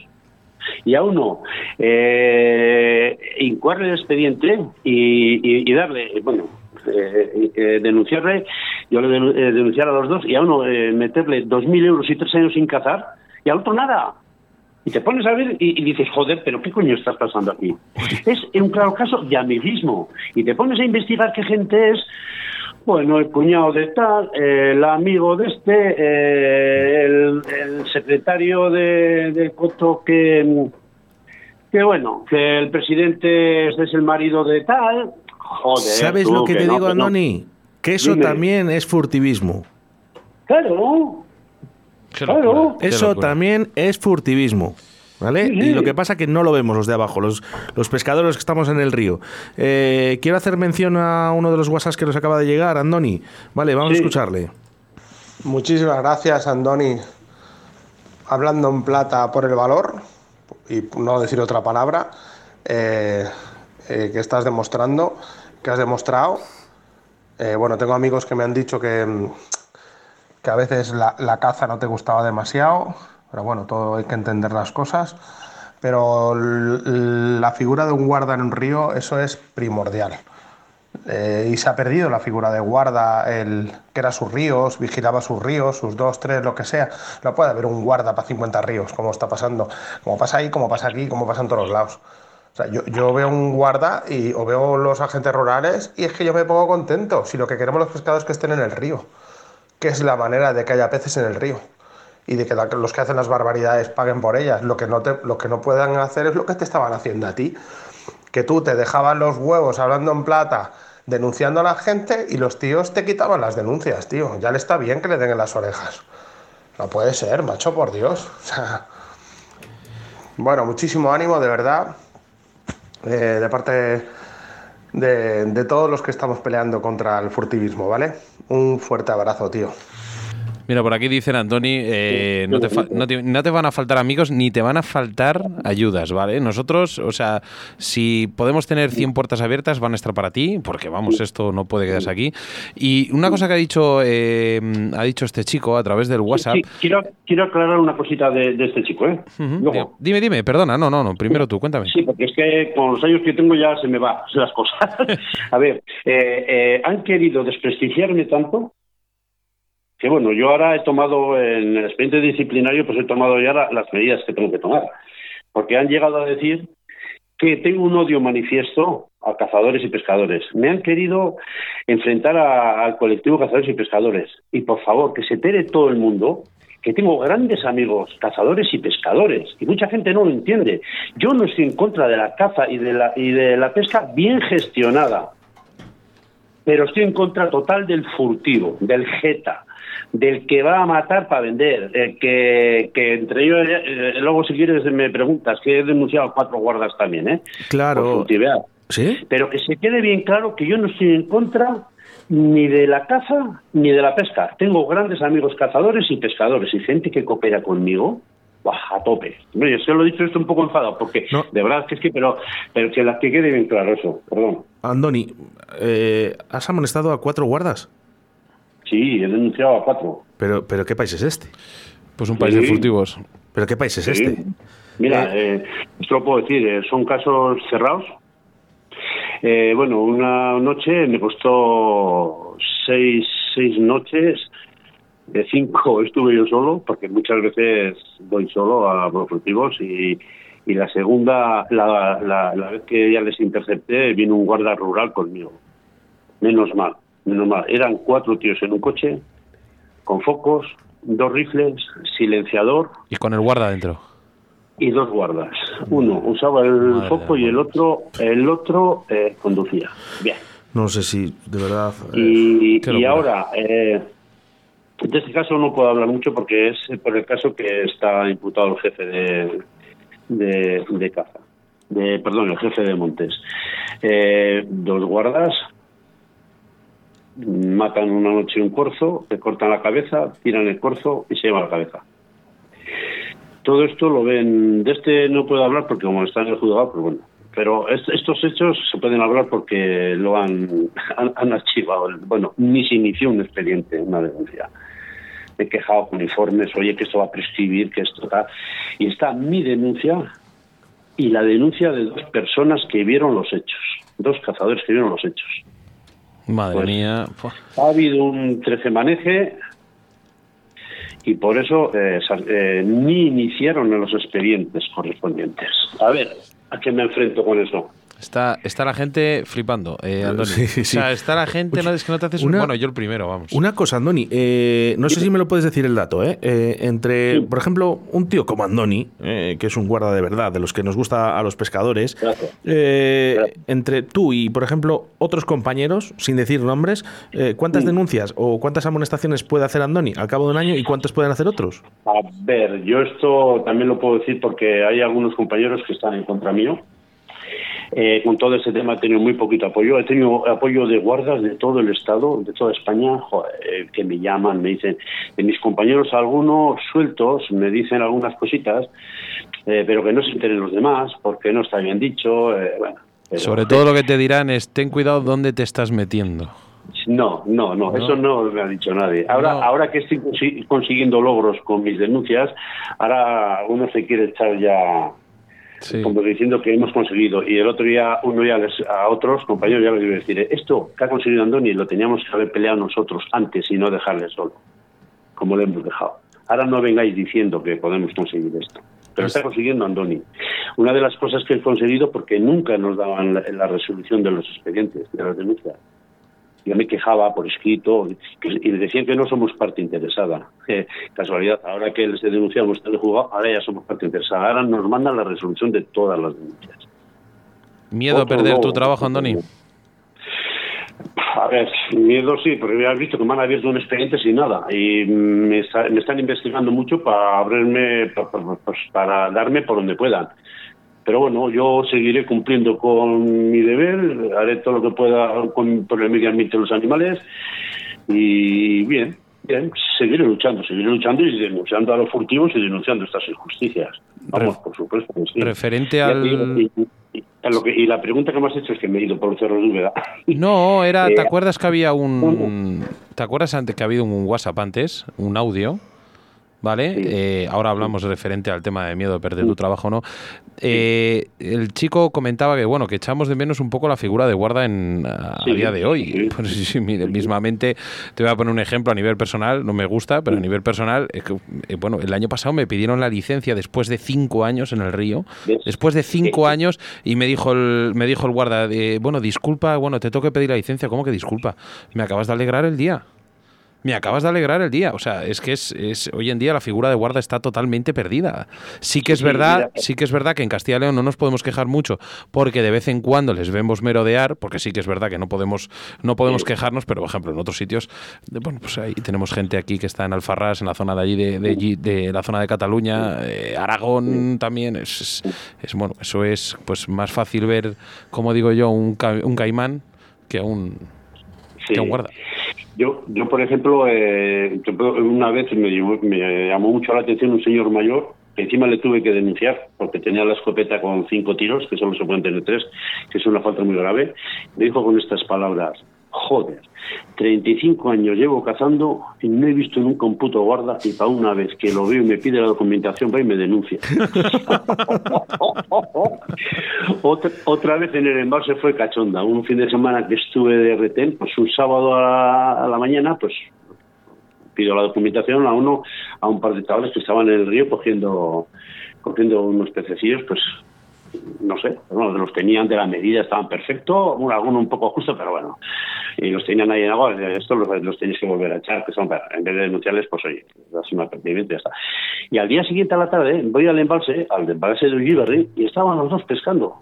y a uno eh, incoarle el expediente y, y- y darle, bueno, eh, eh, denunciarle, yo le eh, denunciar a los dos y a uno eh, meterle 2.000 euros y tres años sin cazar y al otro nada. Y te pones a ver y, y dices, joder, pero ¿qué coño estás pasando aquí? Es un claro caso de amiguismo. Y te pones a investigar qué gente es, bueno, el cuñado de tal, el amigo de este, eh, el, el secretario de, Coto que, que, bueno, que el presidente este es el marido de tal. Joder, ¿Sabes tú, lo que, te no, digo, que no. Que eso Dime. también es furtivismo. Claro. Claro. Eso también es furtivismo. ¿Vale? Sí, Y lo que pasa es que no lo vemos los de abajo, los, los pescadores que estamos en el río. Eh, quiero hacer mención a uno de los WhatsApps que nos acaba de llegar, Andoni. Vale, vamos a escucharle. Muchísimas gracias, Andoni. Hablando en plata por el valor, y no decir otra palabra, eh, eh, que estás demostrando, que has demostrado. Eh, bueno, tengo amigos que me han dicho que, mm, que a veces la, caza no te gustaba demasiado, pero bueno, todo hay que entender las cosas. Pero la figura de un guarda en un río, eso es primordial. Eh, y se ha perdido la figura de guarda, el que era sus ríos, vigilaba sus ríos, sus dos, tres, lo que sea. No puede haber un guarda para 50 ríos, como está pasando, como pasa ahí, como pasa aquí, como pasa en todos los lados. O sea, yo, yo veo un guarda y, o veo los agentes rurales y es que yo me pongo contento. Si lo que queremos los pescados es que estén en el río, que es la manera de que haya peces en el río y de que los que hacen las barbaridades paguen por ellas. Lo que, no te, lo que no puedan hacer es lo que te estaban haciendo a ti. Que tú te dejaban los huevos hablando en plata, denunciando a la gente y los tíos te quitaban las denuncias, tío. Ya le está bien que le den en las orejas. No puede ser, macho, por Dios. Bueno, muchísimo ánimo, de verdad. Eh, de parte de, de todos los que estamos peleando contra el furtivismo, ¿vale? Un fuerte abrazo, tío. Mira, por aquí dicen, Antoni, eh, no, te fa- no, te, no te van a faltar amigos ni te van a faltar ayudas, ¿vale? Nosotros, o sea, si podemos tener 100 puertas abiertas, van a estar para ti, porque vamos, esto no puede quedarse aquí. Y una cosa que ha dicho, eh, ha dicho este chico a través del WhatsApp. Sí, quiero, quiero aclarar una cosita de, de este chico, ¿eh? Luego. Dime, dime, perdona, no, no, no, primero tú, cuéntame. Sí, porque es que con los años que tengo ya se me van las cosas. A ver, eh, han querido desprestigiarme tanto que, bueno, yo ahora he tomado, en el expediente disciplinario, pues he tomado ya la- las medidas que tengo que tomar. Porque han llegado a decir que tengo un odio manifiesto a cazadores y pescadores. Me han querido enfrentar al colectivo cazadores y pescadores. Y por favor, que se entere todo el mundo que tengo grandes amigos cazadores y pescadores y mucha gente no lo entiende. Yo no estoy en contra de la caza y de la, y de la pesca bien gestionada, pero estoy en contra total del furtivo, del jeta, del que va a matar para vender, el que, que entre ellos, eh, luego si quieres me preguntas, que he denunciado cuatro guardas también, ¿eh? Claro. ¿Sí? Pero que se quede bien claro que yo no estoy en contra ni de la caza ni de la pesca. Tengo grandes amigos cazadores y pescadores y gente que coopera conmigo. Buah, a tope. Yo se lo he dicho esto un poco enfadado, porque de verdad que es que, pero, pero que, la, que quede bien claro eso, perdón. Andoni, eh, ¿has amonestado a cuatro guardas? Sí, he denunciado a cuatro. Pero, pero ¿qué país es este? Pues un país de furtivos. ¿Pero qué país es Sí. este? Mira, eh, esto lo puedo decir, eh, son casos cerrados. Eh, bueno, una noche me costó seis, seis noches, de cinco estuve yo solo, porque muchas veces voy solo a los cultivos y, y la segunda, la, la, la vez que ya les intercepté, vino un guarda rural conmigo. Menos mal, menos mal. Eran cuatro tíos en un coche, con focos, dos rifles, silenciador, Y con el guarda dentro. y dos guardas. Uno usaba el foco y el otro, el otro eh, conducía. Bien. No sé si, de verdad... eh, Y, qué y ahora, eh, de este caso no puedo hablar mucho porque es por el caso que está imputado el jefe de, de, caza. De, perdón, el jefe de Montes. Eh, dos guardas matan una noche un corzo, le cortan la cabeza, tiran el corzo y se llevan la cabeza. Todo esto lo ven, de este no puedo hablar porque como está en el juzgado, pues bueno. Pero est- estos hechos se pueden hablar porque lo han, han, han archivado. Bueno, ni se inició un expediente, una denuncia. Me he quejado con informes, oye, que esto va a prescribir, que esto está. Y está mi denuncia y la denuncia de dos personas que vieron los hechos, dos cazadores que vieron los hechos. Madre Pues- mía. Ha habido un trece-maneje y por eso eh, eh, ni iniciaron los expedientes correspondientes. A ver, ¿a qué me enfrento con eso? Está, está la gente flipando, eh, Andoni. Sí, sí, O sea, está la gente, no, es que no te haces un... una- Bueno, yo el primero, vamos. Una cosa, Andoni, eh, no sé si me lo puedes decir el dato, ¿eh? Eh, entre, por ejemplo, un tío como Andoni, eh, que es un guarda de verdad, de los que nos gusta a los pescadores, eh, entre tú y, por ejemplo, otros compañeros, sin decir nombres, eh, ¿cuántas denuncias o cuántas amonestaciones puede hacer Andoni al cabo de un año y cuántas pueden hacer otros? A ver, yo esto también lo puedo decir porque hay algunos compañeros que están en contra mío. Eh, con todo ese tema he tenido muy poquito apoyo. He tenido apoyo de guardas de todo el Estado, de toda España, joder, que me llaman, me dicen, de mis compañeros algunos sueltos, me dicen algunas cositas, eh, pero que no se enteren los demás, porque no está bien dicho. eh, bueno, pero- Sobre todo lo que te dirán es, ten cuidado dónde te estás metiendo. No, no, no, No. eso no me ha dicho nadie. Ahora, No. ahora que estoy consi- consiguiendo logros con mis denuncias, ahora uno se quiere echar ya como diciendo que hemos conseguido. Y el otro día, uno ya les, a otros compañeros ya les iba a decir, esto que ha conseguido Andoni lo teníamos que haber peleado nosotros antes y no dejarle solo, como lo hemos dejado. Ahora no vengáis diciendo que podemos conseguir esto. Pero está consiguiendo Andoni. Una de las cosas que he conseguido, porque nunca nos daban la, la resolución de los expedientes, de las denuncias. Yo me quejaba por escrito que- y decían que no somos parte interesada. Eh, casualidad, ahora que les he denunciado, hemos jugado, ahora ya somos parte interesada. Ahora nos mandan la resolución de todas las denuncias. ¿Miedo a perder tu trabajo, Andoni? A ver, miedo sí, porque ya has visto que me han abierto un expediente sin nada y me, está- me están investigando mucho para abrirme, pa- pa- pues para darme por donde puedan. Pero bueno, yo seguiré cumpliendo con mi deber, haré todo lo que pueda con, por el medio ambiente de los animales y bien, bien, seguiré luchando, seguiré luchando y denunciando a los furtivos y denunciando estas injusticias. Vamos, por supuesto. sí. Referente al- digo, y- y- a lo que- y la pregunta que me has hecho es que me he ido por el cerro de Úbeda. No, era, ¿te Eh, acuerdas que había un... ¿Te acuerdas antes que ha habido un WhatsApp antes? Un audio. ¿Vale? Eh, ahora hablamos referente al tema de miedo de perder tu trabajo no. Eh, el chico comentaba que, bueno, que echamos de menos un poco la figura de guarda en, a, a Sí, día de hoy. Pues sí, sí, mismamente, te voy a poner un ejemplo a nivel personal, no me gusta, pero a nivel personal, es que, eh, bueno, el año pasado me pidieron la licencia después de cinco años en el río, después de cinco años, y me dijo el, me dijo el guarda, de, bueno, disculpa, bueno, te tengo que pedir la licencia, ¿cómo que disculpa? Me acabas de alegrar el día. Me acabas de alegrar el día. O sea, es que es, es- hoy en día la figura de guarda está totalmente perdida. Sí que es Sí, verdad, sí que es verdad que en Castilla y León no nos podemos quejar mucho porque de vez en cuando les vemos merodear, porque sí que es verdad que no podemos, no podemos quejarnos, pero por ejemplo en otros sitios, bueno, pues ahí tenemos gente aquí que está en Alfarrás, en la zona de allí de, de, de la zona de Cataluña, eh, Aragón también. Es, es- es, bueno, eso es pues más fácil ver, como digo yo, un, ca- un caimán que un, que un guarda. Yo, yo por ejemplo, eh, una vez me, me llamó mucho la atención un señor mayor que encima le tuve que denunciar porque tenía la escopeta con cinco tiros, que solo se pueden tener tres, que es una falta muy grave. Me dijo con estas palabras, joder, 35 años llevo cazando y no he visto nunca un puto guarda y para una vez que lo veo y me pide la documentación va y me denuncia. otra, otra vez en el embalse fue cachonda. Un fin de semana que estuve de retén, pues un sábado a la, a la mañana, pues pido la documentación a uno, a un par de chavales que estaban en el río cogiendo, cogiendo unos pececillos, pues no sé, bueno, los tenían de la medida, estaban perfectos, alguno un poco justo, pero bueno, y los tenían ahí en agua, esto los, los tenéis que volver a echar, que son, en vez de denunciarles, pues oye, das un apercibimiento y ya está. Y al día siguiente a la tarde voy al embalse, al embalse de Ulliberri, y estaban los dos pescando.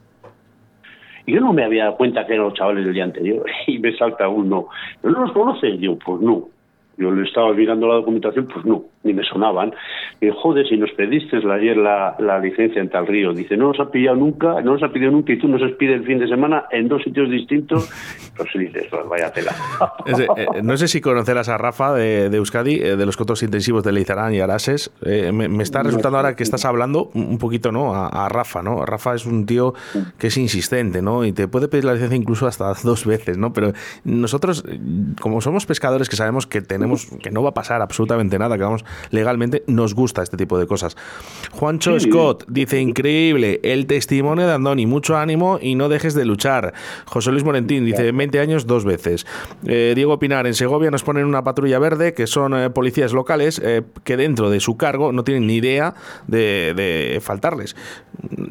Yo no me había dado cuenta que eran los chavales del día anterior, y me salta uno, ¿no los conoces? Digo, pues no. Yo le estaba mirando la documentación, pues no, ni me sonaban. Y joder, si nos pediste ayer la, la licencia en tal río. Dice, no nos ha pillado nunca, no nos ha pedido nunca y tú nos has el fin de semana en dos sitios distintos. Pues dices, pues vaya tela. Es de- eh, no sé si conocerás a Rafa de, de Euskadi, eh, de los cotos intensivos de Leizarán y Arases. Eh, me, me está resultando ahora que estás hablando un poquito ¿no? A, a Rafa. ¿no? Rafa es un tío que es insistente ¿no? y te puede pedir la licencia incluso hasta dos veces. ¿no? Pero nosotros, eh, como somos pescadores que sabemos que tenemos que no va a pasar absolutamente nada, que vamos legalmente, nos gusta este tipo de cosas. Juancho Sí. Scott dice, increíble, el testimonio de Andoni, mucho ánimo y no dejes de luchar. José Luis Morentín dice, 20 años dos veces. Eh, Diego Pinar, en Segovia nos ponen una patrulla verde, que son eh, policías locales, eh, que dentro de su cargo no tienen ni idea de, de faltarles.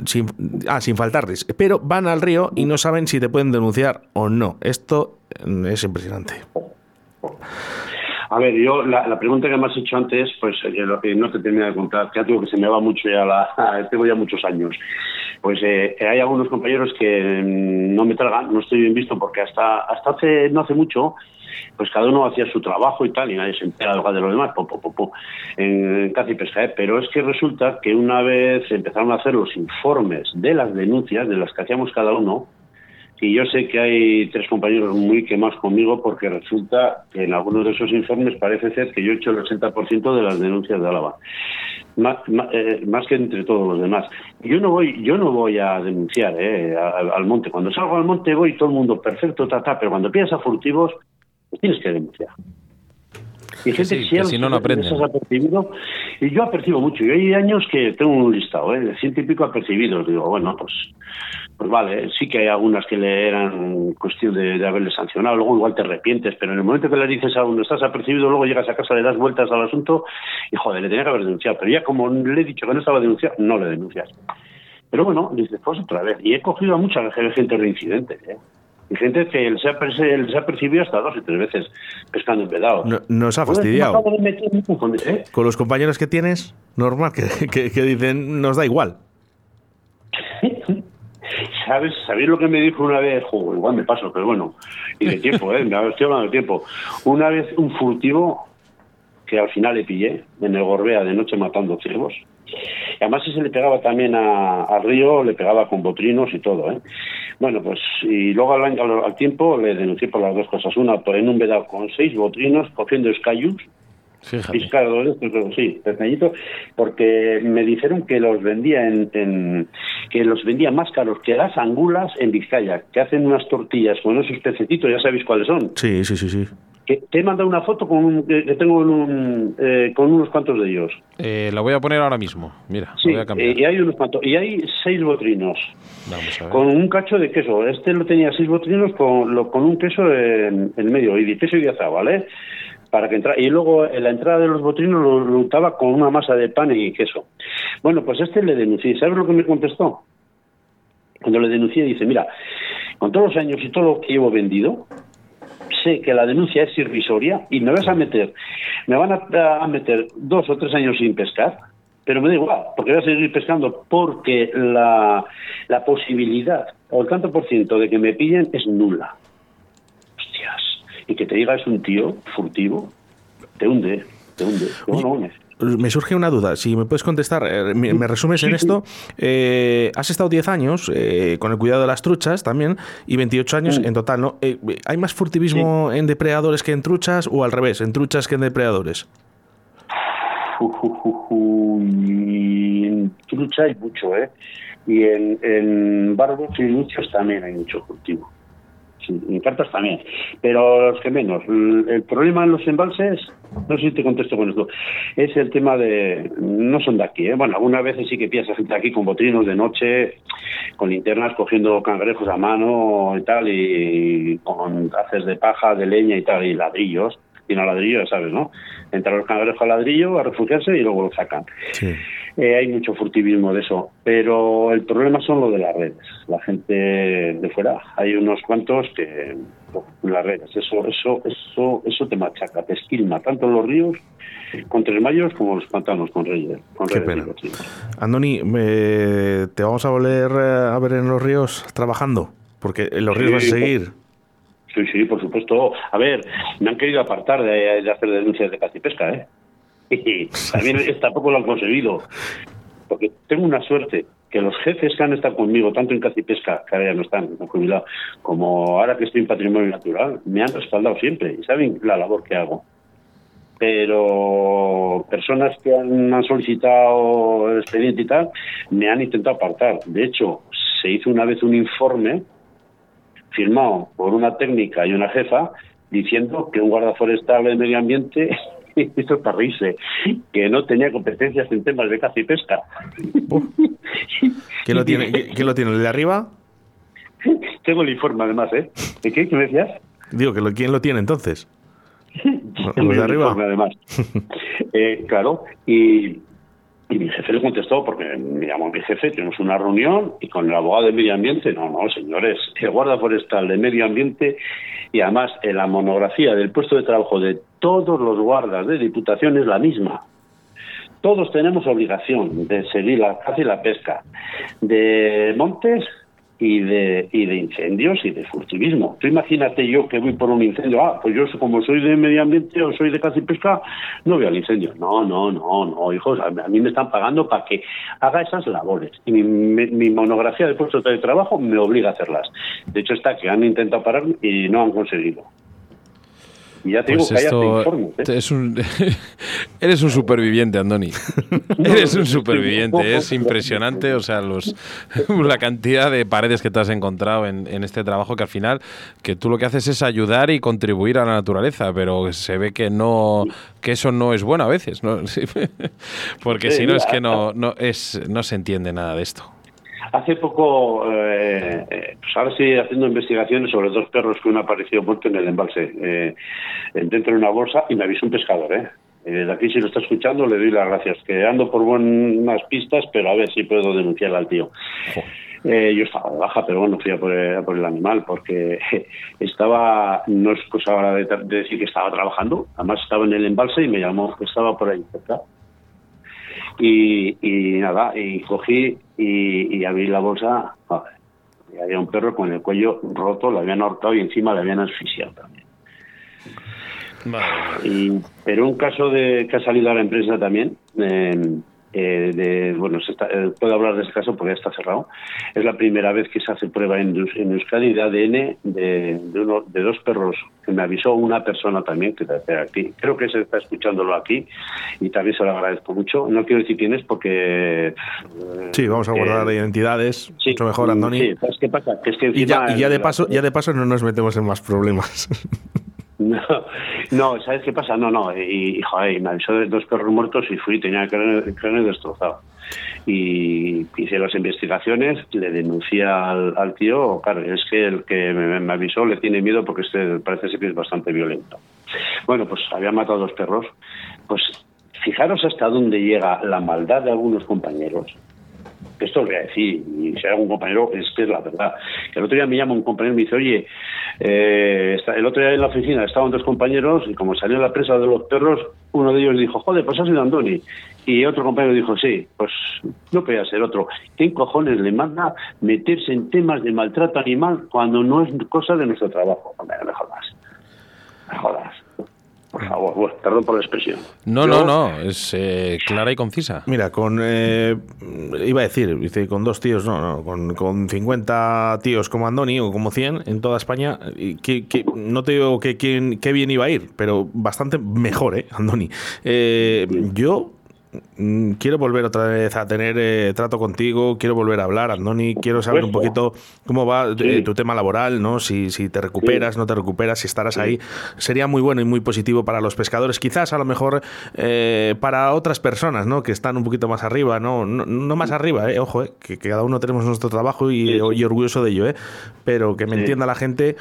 Sin, ah, sin faltarles. Pero van al río y no saben si te pueden denunciar o no. Esto eh, es impresionante. A ver, yo la, pregunta que me has hecho antes, pues eh, no te termina de contar, ya digo que se me va mucho ya la, tengo ya muchos años. Pues eh, hay algunos compañeros que mm, no me tragan, no estoy bien visto porque hasta hasta hace no hace mucho, pues cada uno hacía su trabajo y tal y nadie se entera de lo demás, po, po, po, en caza y pesca. ¿eh? Pero es que resulta que una vez empezaron a hacer los informes de las denuncias de las que hacíamos cada uno, y yo sé que hay tres compañeros muy quemados conmigo porque resulta que en algunos de esos informes parece ser que yo he hecho el 80% de las denuncias de Álava. Más, más, eh, más que entre todos los demás. Yo no voy, yo no voy a denunciar eh, al, al monte. Cuando salgo al monte voy todo el mundo perfecto, ta, ta, pero cuando pillas a furtivos, pues tienes que denunciar. Y gente sí, que si no, no apercibido, y yo apercibo mucho. Yo hay años que tengo un listado, ¿eh? de ciento y pico apercibidos. Digo, bueno, pues, pues vale, sí que hay algunas que le eran cuestión de, de haberle sancionado, luego igual te arrepientes, pero en el momento que le dices a uno estás apercibido, luego llegas a casa, le das vueltas al asunto y joder, le tenía que haber denunciado. Pero ya como le he dicho que no estaba denunciado, no le denuncias. Pero bueno, dices, pues otra vez. Y he cogido a mucha gente reincidente, ¿eh? Y gente que les ha, les ha percibido hasta dos y tres veces pescando en vedado. No- nos ha fastidiado. ¿eh? Con los compañeros que tienes, normal, que, que- que dicen, nos da igual. ¿Sabes? ¿Sabéis lo que me dijo una vez? Jo, igual me paso, pero bueno. Y de tiempo, ¿eh? Me estoy hablando de tiempo. Una vez un furtivo que al final le pillé en el Gorbea de noche matando ciervos. Además, si se le pegaba también a- al río, le pegaba con botrinos y todo. ¿eh? Bueno, pues, y luego al, al, al tiempo le denuncié por las dos cosas. Una, por en un vedado con seis botrinos cogiendo escayus, Fíjate. pues, sí, pequeñitos, porque me dijeron que los vendía en, en- que los vendía más caros que las angulas en Vizcaya, que hacen unas tortillas con esos pececitos, ya sabéis cuáles son. Sí, sí, sí, sí. Que te he mandado una foto con un- que tengo en un, eh, con unos cuantos de ellos. Eh, la voy a poner ahora mismo. Mira, Sí, la voy a cambiar. eh, y hay unos cuantos, y hay seis botrinos Vamos a ver. con un cacho de queso. Este lo tenía seis botrinos con, lo- con un queso en, en medio, y de queso y de azahar, ¿vale? Para que entra, y luego en la entrada de los botrinos lo, lo untaba con una masa de pan y queso. Bueno, pues este le denuncié. ¿Sabes lo que me contestó? Cuando le denuncié, dice: Mira, con todos los años y todo lo que llevo vendido, sé que la denuncia es irrisoria y me vas a meter, me van a, a meter dos o tres años sin pescar, pero me da igual, porque voy a seguir pescando porque la, la posibilidad o el tanto por ciento de que me pillen es nula. Y que te diga es un tío furtivo, te hunde, te hunde. No, no. Me surge una duda, si me puedes contestar, eh, me, me resumes en esto. Eh, has estado 10 años eh, con el cuidado de las truchas también y 28 años en total, ¿no? Eh, ¿Hay más furtivismo en depredadores que en truchas o al revés, en truchas que en depredadores? Y en trucha hay mucho, ¿eh? Y en, en barbos y luchos también hay mucho cultivo. Sí, en cartas también. Pero los que menos. El, problema en los embalses, no sé si te contesto con esto, es el tema de. No son de aquí, ¿eh? Bueno, algunas veces sí que piensas gente aquí con botrinos de noche, con linternas, cogiendo cangrejos a mano y tal, y con haces de paja, de leña y tal, y ladrillos. Y no ladrillo, ya sabes, ¿no? Entran los cangrejos al ladrillo a refugiarse y luego lo sacan. Eh, hay mucho furtivismo de eso, pero el problema son lo de las redes. La gente de fuera, hay unos cuantos que las redes, eso, eso, eso, eso te machaca, te esquilma tanto los ríos con tres mayos como los pantanos con reyes. Con Qué redes, pena. Andoni, me- te vamos a volver eh, a ver en los ríos trabajando, porque en los ríos Sí, vas a seguir. Sí, sí, por supuesto. A ver, me han querido apartar de, de hacer denuncias de caza y pesca, ¿eh? También tampoco lo han conseguido. Porque tengo una suerte que los jefes que han estado conmigo, tanto en caza y pesca, que ahora ya no están, jubilados, como ahora que estoy en patrimonio natural, me han respaldado siempre y saben la labor que hago. Pero personas que han, han solicitado el expediente y tal, me han intentado apartar. De hecho, se hizo una vez un informe firmado por una técnica y una jefa diciendo que un guarda forestal de medio ambiente, esto es para reírse, que no tenía competencias en temas de caza y pesca. ¿Quién lo tiene? ¿Qui- ¿Quién lo tiene? ¿El de arriba? Tengo el informe además, ¿eh? ¿De qué? ¿Qué me decías? Digo, que lo- ¿quién lo tiene entonces? ¿Los de el arriba? además. Eh, claro, y, y mi jefe le contestó, porque me llamó mi jefe, tuvimos una reunión y con el abogado de medio ambiente, no, no, señores, el guarda forestal de medio ambiente y además en la monografía del puesto de trabajo de todos los guardas de diputación es la misma. Todos tenemos obligación de seguir la caza y la pesca, de montes y de, y de incendios y de furtivismo. Tú imagínate yo que voy por un incendio, ah, pues yo como soy de medio ambiente o soy de caza y pesca, no voy al incendio. No, no, no, no, hijos, a mí me están pagando para que haga esas labores. Y mi, mi- mi monografía de puesto de trabajo me obliga a hacerlas. De hecho está que han intentado parar y no han conseguido. Y ya te Pues digo esto informes. ¿eh? es un eres un superviviente, Andoni. eres un superviviente, es impresionante, o sea, los la cantidad de paredes que te has encontrado en, en este trabajo que al final que tú lo que haces es ayudar y contribuir a la naturaleza, pero se ve que no que eso no es bueno a veces, ¿no? Porque Sí, si no es que no no es no se entiende nada de esto. Hace poco, eh, eh, pues ahora estoy haciendo investigaciones sobre dos perros que han aparecido muertos en el embalse, eh, dentro de una bolsa, y me avisó un pescador, ¿eh? Desde aquí, si lo está escuchando, le doy las gracias, que ando por buenas pistas, pero a ver si puedo denunciar al tío. Eh, yo estaba de baja, pero bueno, fui a por, el, a por el animal porque estaba, no es cosa ahora de, de decir que estaba trabajando, además estaba en el embalse y me llamó que estaba por ahí cerca. Y, y nada, y cogí y, y abrí la bolsa, joder, y había un perro con el cuello roto, le habían ahorcado y encima le habían asfixiado también. Y, pero un caso de que ha salido a la empresa también, eh, eh, de, bueno, se está- eh, puedo hablar de este caso porque ya está cerrado. Es la primera vez que se hace prueba en, en Euskadi de ADN de, de, uno- de dos perros que me avisó una persona también que está aquí. Creo que se está escuchándolo aquí y también se lo agradezco mucho. No quiero decir quién es porque. eh, Sí, vamos a guardar identidades. Sí, mucho mejor, Andoni. Sí, ¿sabes qué pasa? Que es que y, ya, encima- y ya de paso, ya de paso no nos metemos en más problemas. No, no, ¿sabes qué pasa? No, no, y, y, me avisó de dos perros muertos y fui, tenía el cráneo, destrozado. Y hice las investigaciones, le denuncié al, tío, claro, es que el que me, me avisó le tiene miedo porque este parece ser que es bastante violento. Bueno, pues había matado dos perros, pues fijaros hasta dónde llega la maldad de algunos compañeros. Esto lo voy a decir, y si hay algún compañero, es que es la verdad. El otro día me llama un compañero y me dice, oye, eh, el otro día en la oficina estaban dos compañeros y como salió la presa de los perros, uno de ellos dijo, joder, pues ha sido Andoni. Y otro compañero dijo, sí, pues no podía ser otro. ¿Quién cojones le manda meterse en temas de maltrato animal cuando no es cosa de nuestro trabajo? No me jodas. Me jodas. Por favor, bueno, perdón por la expresión. No, Yo- no, no, es eh, clara y concisa. Mira, con. eh, iba a decir, dice, con dos tíos, no, no, con, con 50 tíos como Andoni o como 100 en toda España, y que, que- no te digo que quién- qué bien iba a ir, pero bastante mejor, ¿eh, Andoni? Eh, yo. Mm, Quiero volver otra vez a tener eh, trato contigo, quiero volver a hablar, Andoni, quiero saber un poquito cómo va eh, tu tema laboral, ¿no? Si, si te recuperas, no te recuperas, si estarás ahí. Sería muy bueno y muy positivo para los pescadores, quizás a lo mejor eh, para otras personas, ¿no? Que están un poquito más arriba, ¿no? No, no más arriba, ¿eh? Ojo, ¿eh? Que, que cada uno tenemos nuestro trabajo y, y orgulloso de ello, ¿eh? Pero que me entienda la gente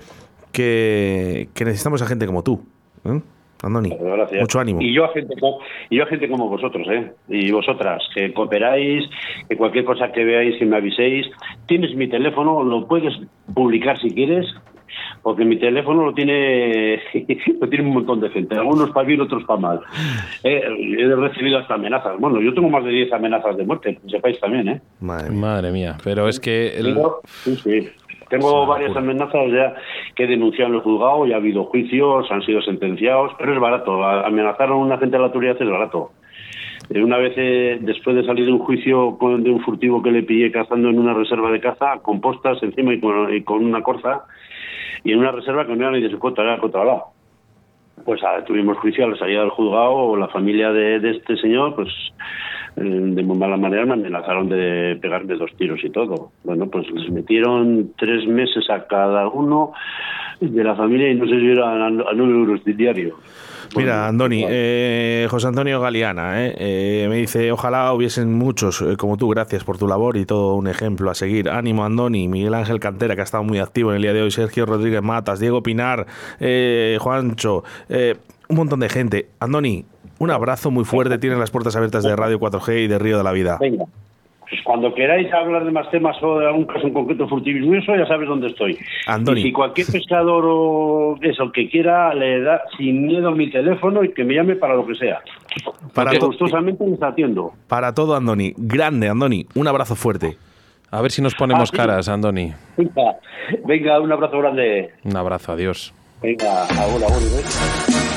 que, que necesitamos a gente como tú, ¿eh? Andoni, Gracias. mucho ánimo. Y yo a gente como, y yo a gente como vosotros, ¿eh? Y vosotras, que cooperáis, que cualquier cosa que veáis, que me aviséis. Tienes mi teléfono, lo puedes publicar si quieres, porque mi teléfono lo tiene lo tiene un montón de gente. Algunos para bien, otros para mal. Eh, he recibido hasta amenazas. Bueno, yo tengo más de 10 amenazas de muerte, que sepáis también, ¿eh? Madre mía, pero es que... el- sí, sí. Tengo varias amenazas ya que denunciado en el juzgado y ha habido juicios, han sido sentenciados, pero es barato. A- Amenazar a un agente de la autoridad es barato. Eh, Una vez, eh, después de salir de un juicio con, de un furtivo que le pillé cazando en una reserva de caza, con postas encima y con, y con una corza, y en una reserva que no era ni de su contra, era contra lado. Pues ah, tuvimos juicio a la salida del juzgado, la familia de, de este señor, pues de muy mala manera me amenazaron de pegarme dos tiros y todo. Bueno, pues les metieron tres meses a cada uno de la familia y no sé si eran a, a nueve euros de diario. Mira, Andoni, eh, José Antonio Galeana, eh, eh, me dice, ojalá hubiesen muchos eh, como tú, gracias por tu labor y todo un ejemplo a seguir. Ánimo, Andoni, Miguel Ángel Cantera, que ha estado muy activo en el día de hoy, Sergio Rodríguez Matas, Diego Pinar, eh, Juancho, eh, un montón de gente. Andoni, un abrazo muy fuerte, tienes las puertas abiertas de Radio 4G y de Río de la Vida. Venga. Pues cuando queráis hablar de más temas o de algún caso en concreto furtivismo, eso ya sabes dónde estoy. Andoni. Y si cualquier pescador o eso que quiera le da sin miedo mi teléfono y que me llame para lo que sea. Para Porque to- gustosamente les atiendo. Para todo, Andoni, grande, Andoni, un abrazo fuerte. A ver si nos ponemos Ah, sí. caras, Andoni. Venga, venga, un abrazo grande. Un abrazo, adiós. Venga, ahora, ahora. ¿eh?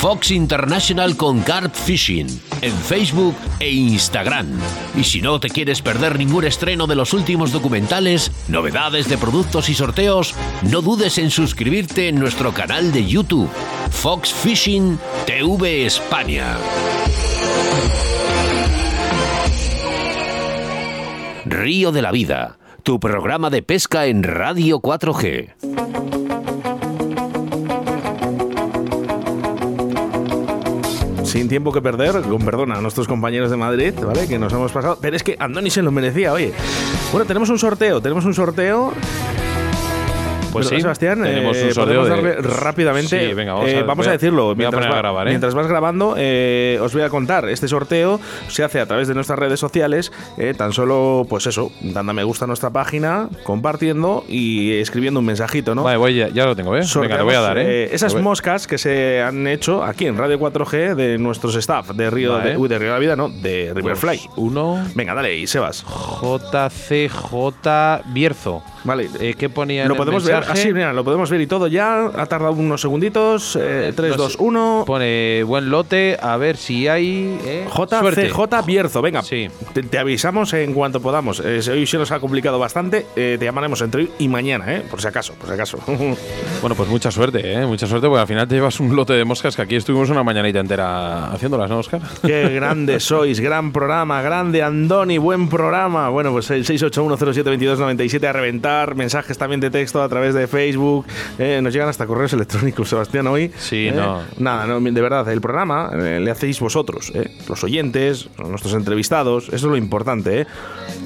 Fox International con Carp Fishing en Facebook e Instagram. Y si no te quieres perder ningún estreno de los últimos documentales, novedades de productos y sorteos, no dudes en suscribirte en nuestro canal de YouTube, Fox Fishing TV España. Río de la Vida, tu programa de pesca en Radio 4G. Sin tiempo que perder, con perdón a nuestros compañeros de Madrid, ¿vale? Que nos hemos pasado. Pero es que Andoni se lo merecía, oye. Bueno, tenemos un sorteo, tenemos un sorteo Pues ¿Verdad, sí, Sebastián, tenemos eh, un sorteo podemos de- darle rápidamente. Sí, venga, vamos eh, a- vamos a a- decirlo. Mientras, poner a va- grabar, ¿eh? mientras vas grabando, os voy a contar. Este sorteo se hace a través de nuestras redes sociales. eh, tan solo, pues eso, dando me gusta a nuestra página, compartiendo y escribiendo un mensajito, ¿no? Vale, voy, ya, ya lo tengo, ¿eh? Venga, le voy a dar, ¿eh? esas moscas que se han hecho aquí en Radio 4G de nuestros staff de Río Vale. de, uy, de Río de la Vida, no, de Riverfly. Dos, uno. Venga, dale, y Sebas. JCJ Bierzo. Vale. Eh, ¿Qué ponía en Lo el podemos ver mensaje? así, mira, lo podemos ver y todo ya. Ha tardado unos segunditos. Eh, 3, No 2, sé. 1. Pone buen lote, a ver si hay. eh. JCJ Bierzo, venga, Sí. te, te avisamos en cuanto podamos. Eh, hoy se nos ha complicado bastante, eh, te llamaremos entre hoy y mañana, eh, por si acaso, por si acaso. Bueno, pues mucha suerte, ¿eh? Mucha suerte, porque al final te llevas un lote de moscas que aquí estuvimos una mañanita entera haciéndolas, ¿no, Oscar? Qué grande sois, gran programa, grande Andoni, buen programa. Bueno, pues el 681072297 a reventar, mensajes también de texto a través de Facebook, eh, nos llegan hasta correos electrónicos, Sebastián, hoy. Sí, Eh, no. Nada, no, de verdad, el programa eh, le hacéis vosotros, eh, los oyentes, nuestros entrevistados, eso es lo importante.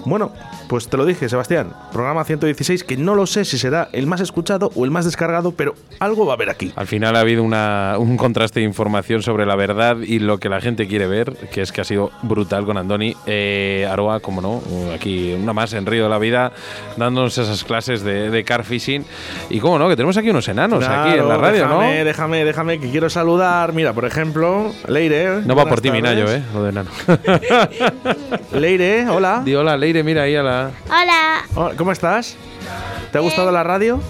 Bueno, pues te lo dije, Sebastián, programa 116, que no lo sé si será el más escuchado o el más descargado, pero algo va a haber aquí. Al final ha habido una- un contraste de información sobre la verdad y lo que la gente quiere ver, que es que ha sido brutal con Andoni. Aroa, como no, aquí una más en Río de la Vida, dándonos esas clases de, de car fishing. Y como no, que tenemos aquí unos enanos aquí en la radio, déjame, ¿no? Déjame, déjame, que quiero saludar. Mira, por ejemplo, Leire. No va por ti. Minayo, ¿eh? Lo de enano. Leire, hola. Di hola, Leire, mira ahí a la... Hola. ¿Cómo estás? ¿Te ha gustado la radio?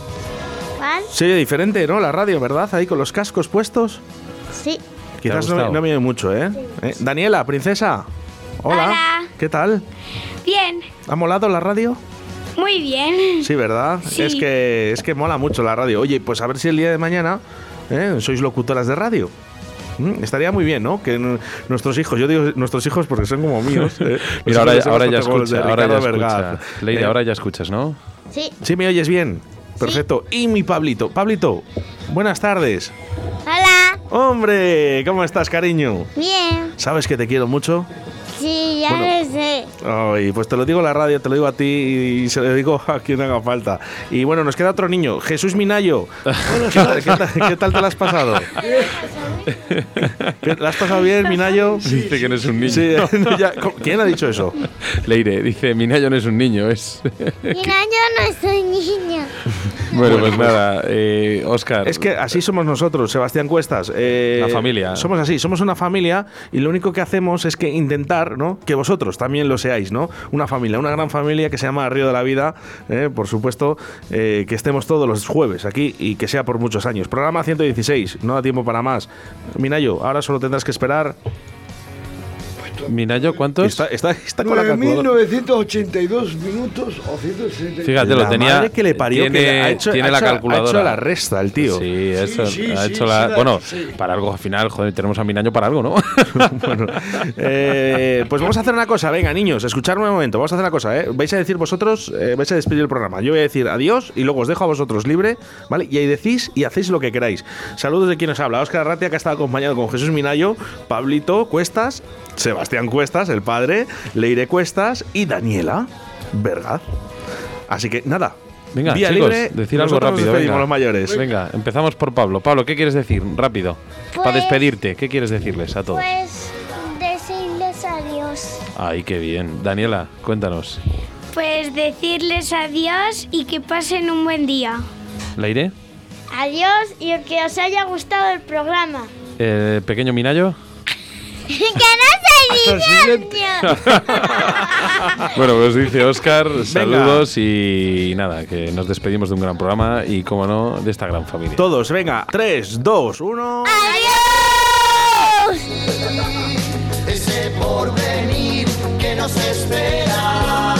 Oye diferente, ¿no? La radio, ¿verdad? Ahí con los cascos puestos. Sí. Quizás no, no me oye mucho, ¿eh? ¿Eh? Daniela, princesa. Hola. Hola. ¿Qué tal? Bien. ¿Ha molado la radio? Muy bien. Sí, ¿verdad? Sí. Es que es que mola mucho la radio. Oye, pues a ver si el día de mañana ¿eh? sois locutoras de radio. Mm, Estaría muy bien, ¿no? Que nuestros hijos, yo digo nuestros hijos porque son como míos. ¿eh? Mira, ahora, ahora ya escucha, ahora ya escucha. ¿eh? ahora ya escuchas, ¿no? Sí. Sí, me oyes bien. Perfecto. Y mi Pablito. Pablito, buenas tardes. Hola. Hombre, ¿cómo estás, cariño? Bien. ¿Sabes que te quiero mucho? Sí, ya Bueno. lo sé. Ay, pues te lo digo en la radio, te lo digo a ti y se lo digo a quien haga falta. Y bueno, nos queda otro niño, Jesús Minayo. ¿Qué tal, qué tal- qué tal te lo has pasado? ¿Qué- ¿La has pasado bien, Minayo? Dice que no es un niño. ¿Quién ha dicho eso? Leire, dice, Minayo no es un niño, es... Mira, yo no soy niño. bueno, pues nada, eh, Oscar. Es que así somos nosotros, Sebastián Cuestas. eh, La familia. Somos así, somos una familia y lo único que hacemos es que intentar, ¿no? Que vosotros también lo seáis, ¿no? Una familia, una gran familia que se llama Río de la Vida, eh, por supuesto, eh, que estemos todos los jueves aquí y que sea por muchos años. Programa 116, no da tiempo para más. Minayo, ahora solo tendrás que esperar. Minayo, ¿cuántos? Está, está, está con la calculadora. 982 minutos o 160. Fíjate, lo La tenía. madre que le parió, tiene, que ha hecho- tiene ha la hecho- ha calculadora. hecho la resta, el tío. Sí, eso, sí, ha sí, hecho sí, la. la- bueno, sí. para algo al final, joder, tenemos a Minayo para algo, ¿no? Bueno, eh, pues vamos a hacer una cosa, venga, niños, escuchadme un momento, vamos a hacer una cosa, ¿eh? Vais a decir vosotros, eh, vais a despedir el programa. Yo voy a decir adiós y luego os dejo a vosotros libre, ¿vale? Y ahí decís y hacéis lo que queráis. Saludos de quien os habla, Óscar Arratia, que ha estado acompañado con Jesús Minayo, Pablito Cuestas, Sebastián Cuestas, el padre, Leire Cuestas y Daniela Vergaz. Así que nada. Venga, vía chicos, libre, decir algo nos rápido. Venga. los mayores. Venga, empezamos por Pablo. Pablo, ¿qué quieres decir? Rápido. Para Pues- despedirte, ¿qué quieres decirles a todos? Pues decirles adiós. Ay, qué bien. Daniela, cuéntanos. Pues decirles adiós y que pasen un buen día. ¿Leire? Adiós y que os haya gustado el programa. Eh, ¿Pequeño Minayo? ¡Que no soy niño! Bueno, pues dice Oscar, saludos y nada, que nos despedimos de un gran programa y, como no, de esta gran familia. Todos, venga, 3, 2, 1. ¡Adiós! ese porvenir que nos espera.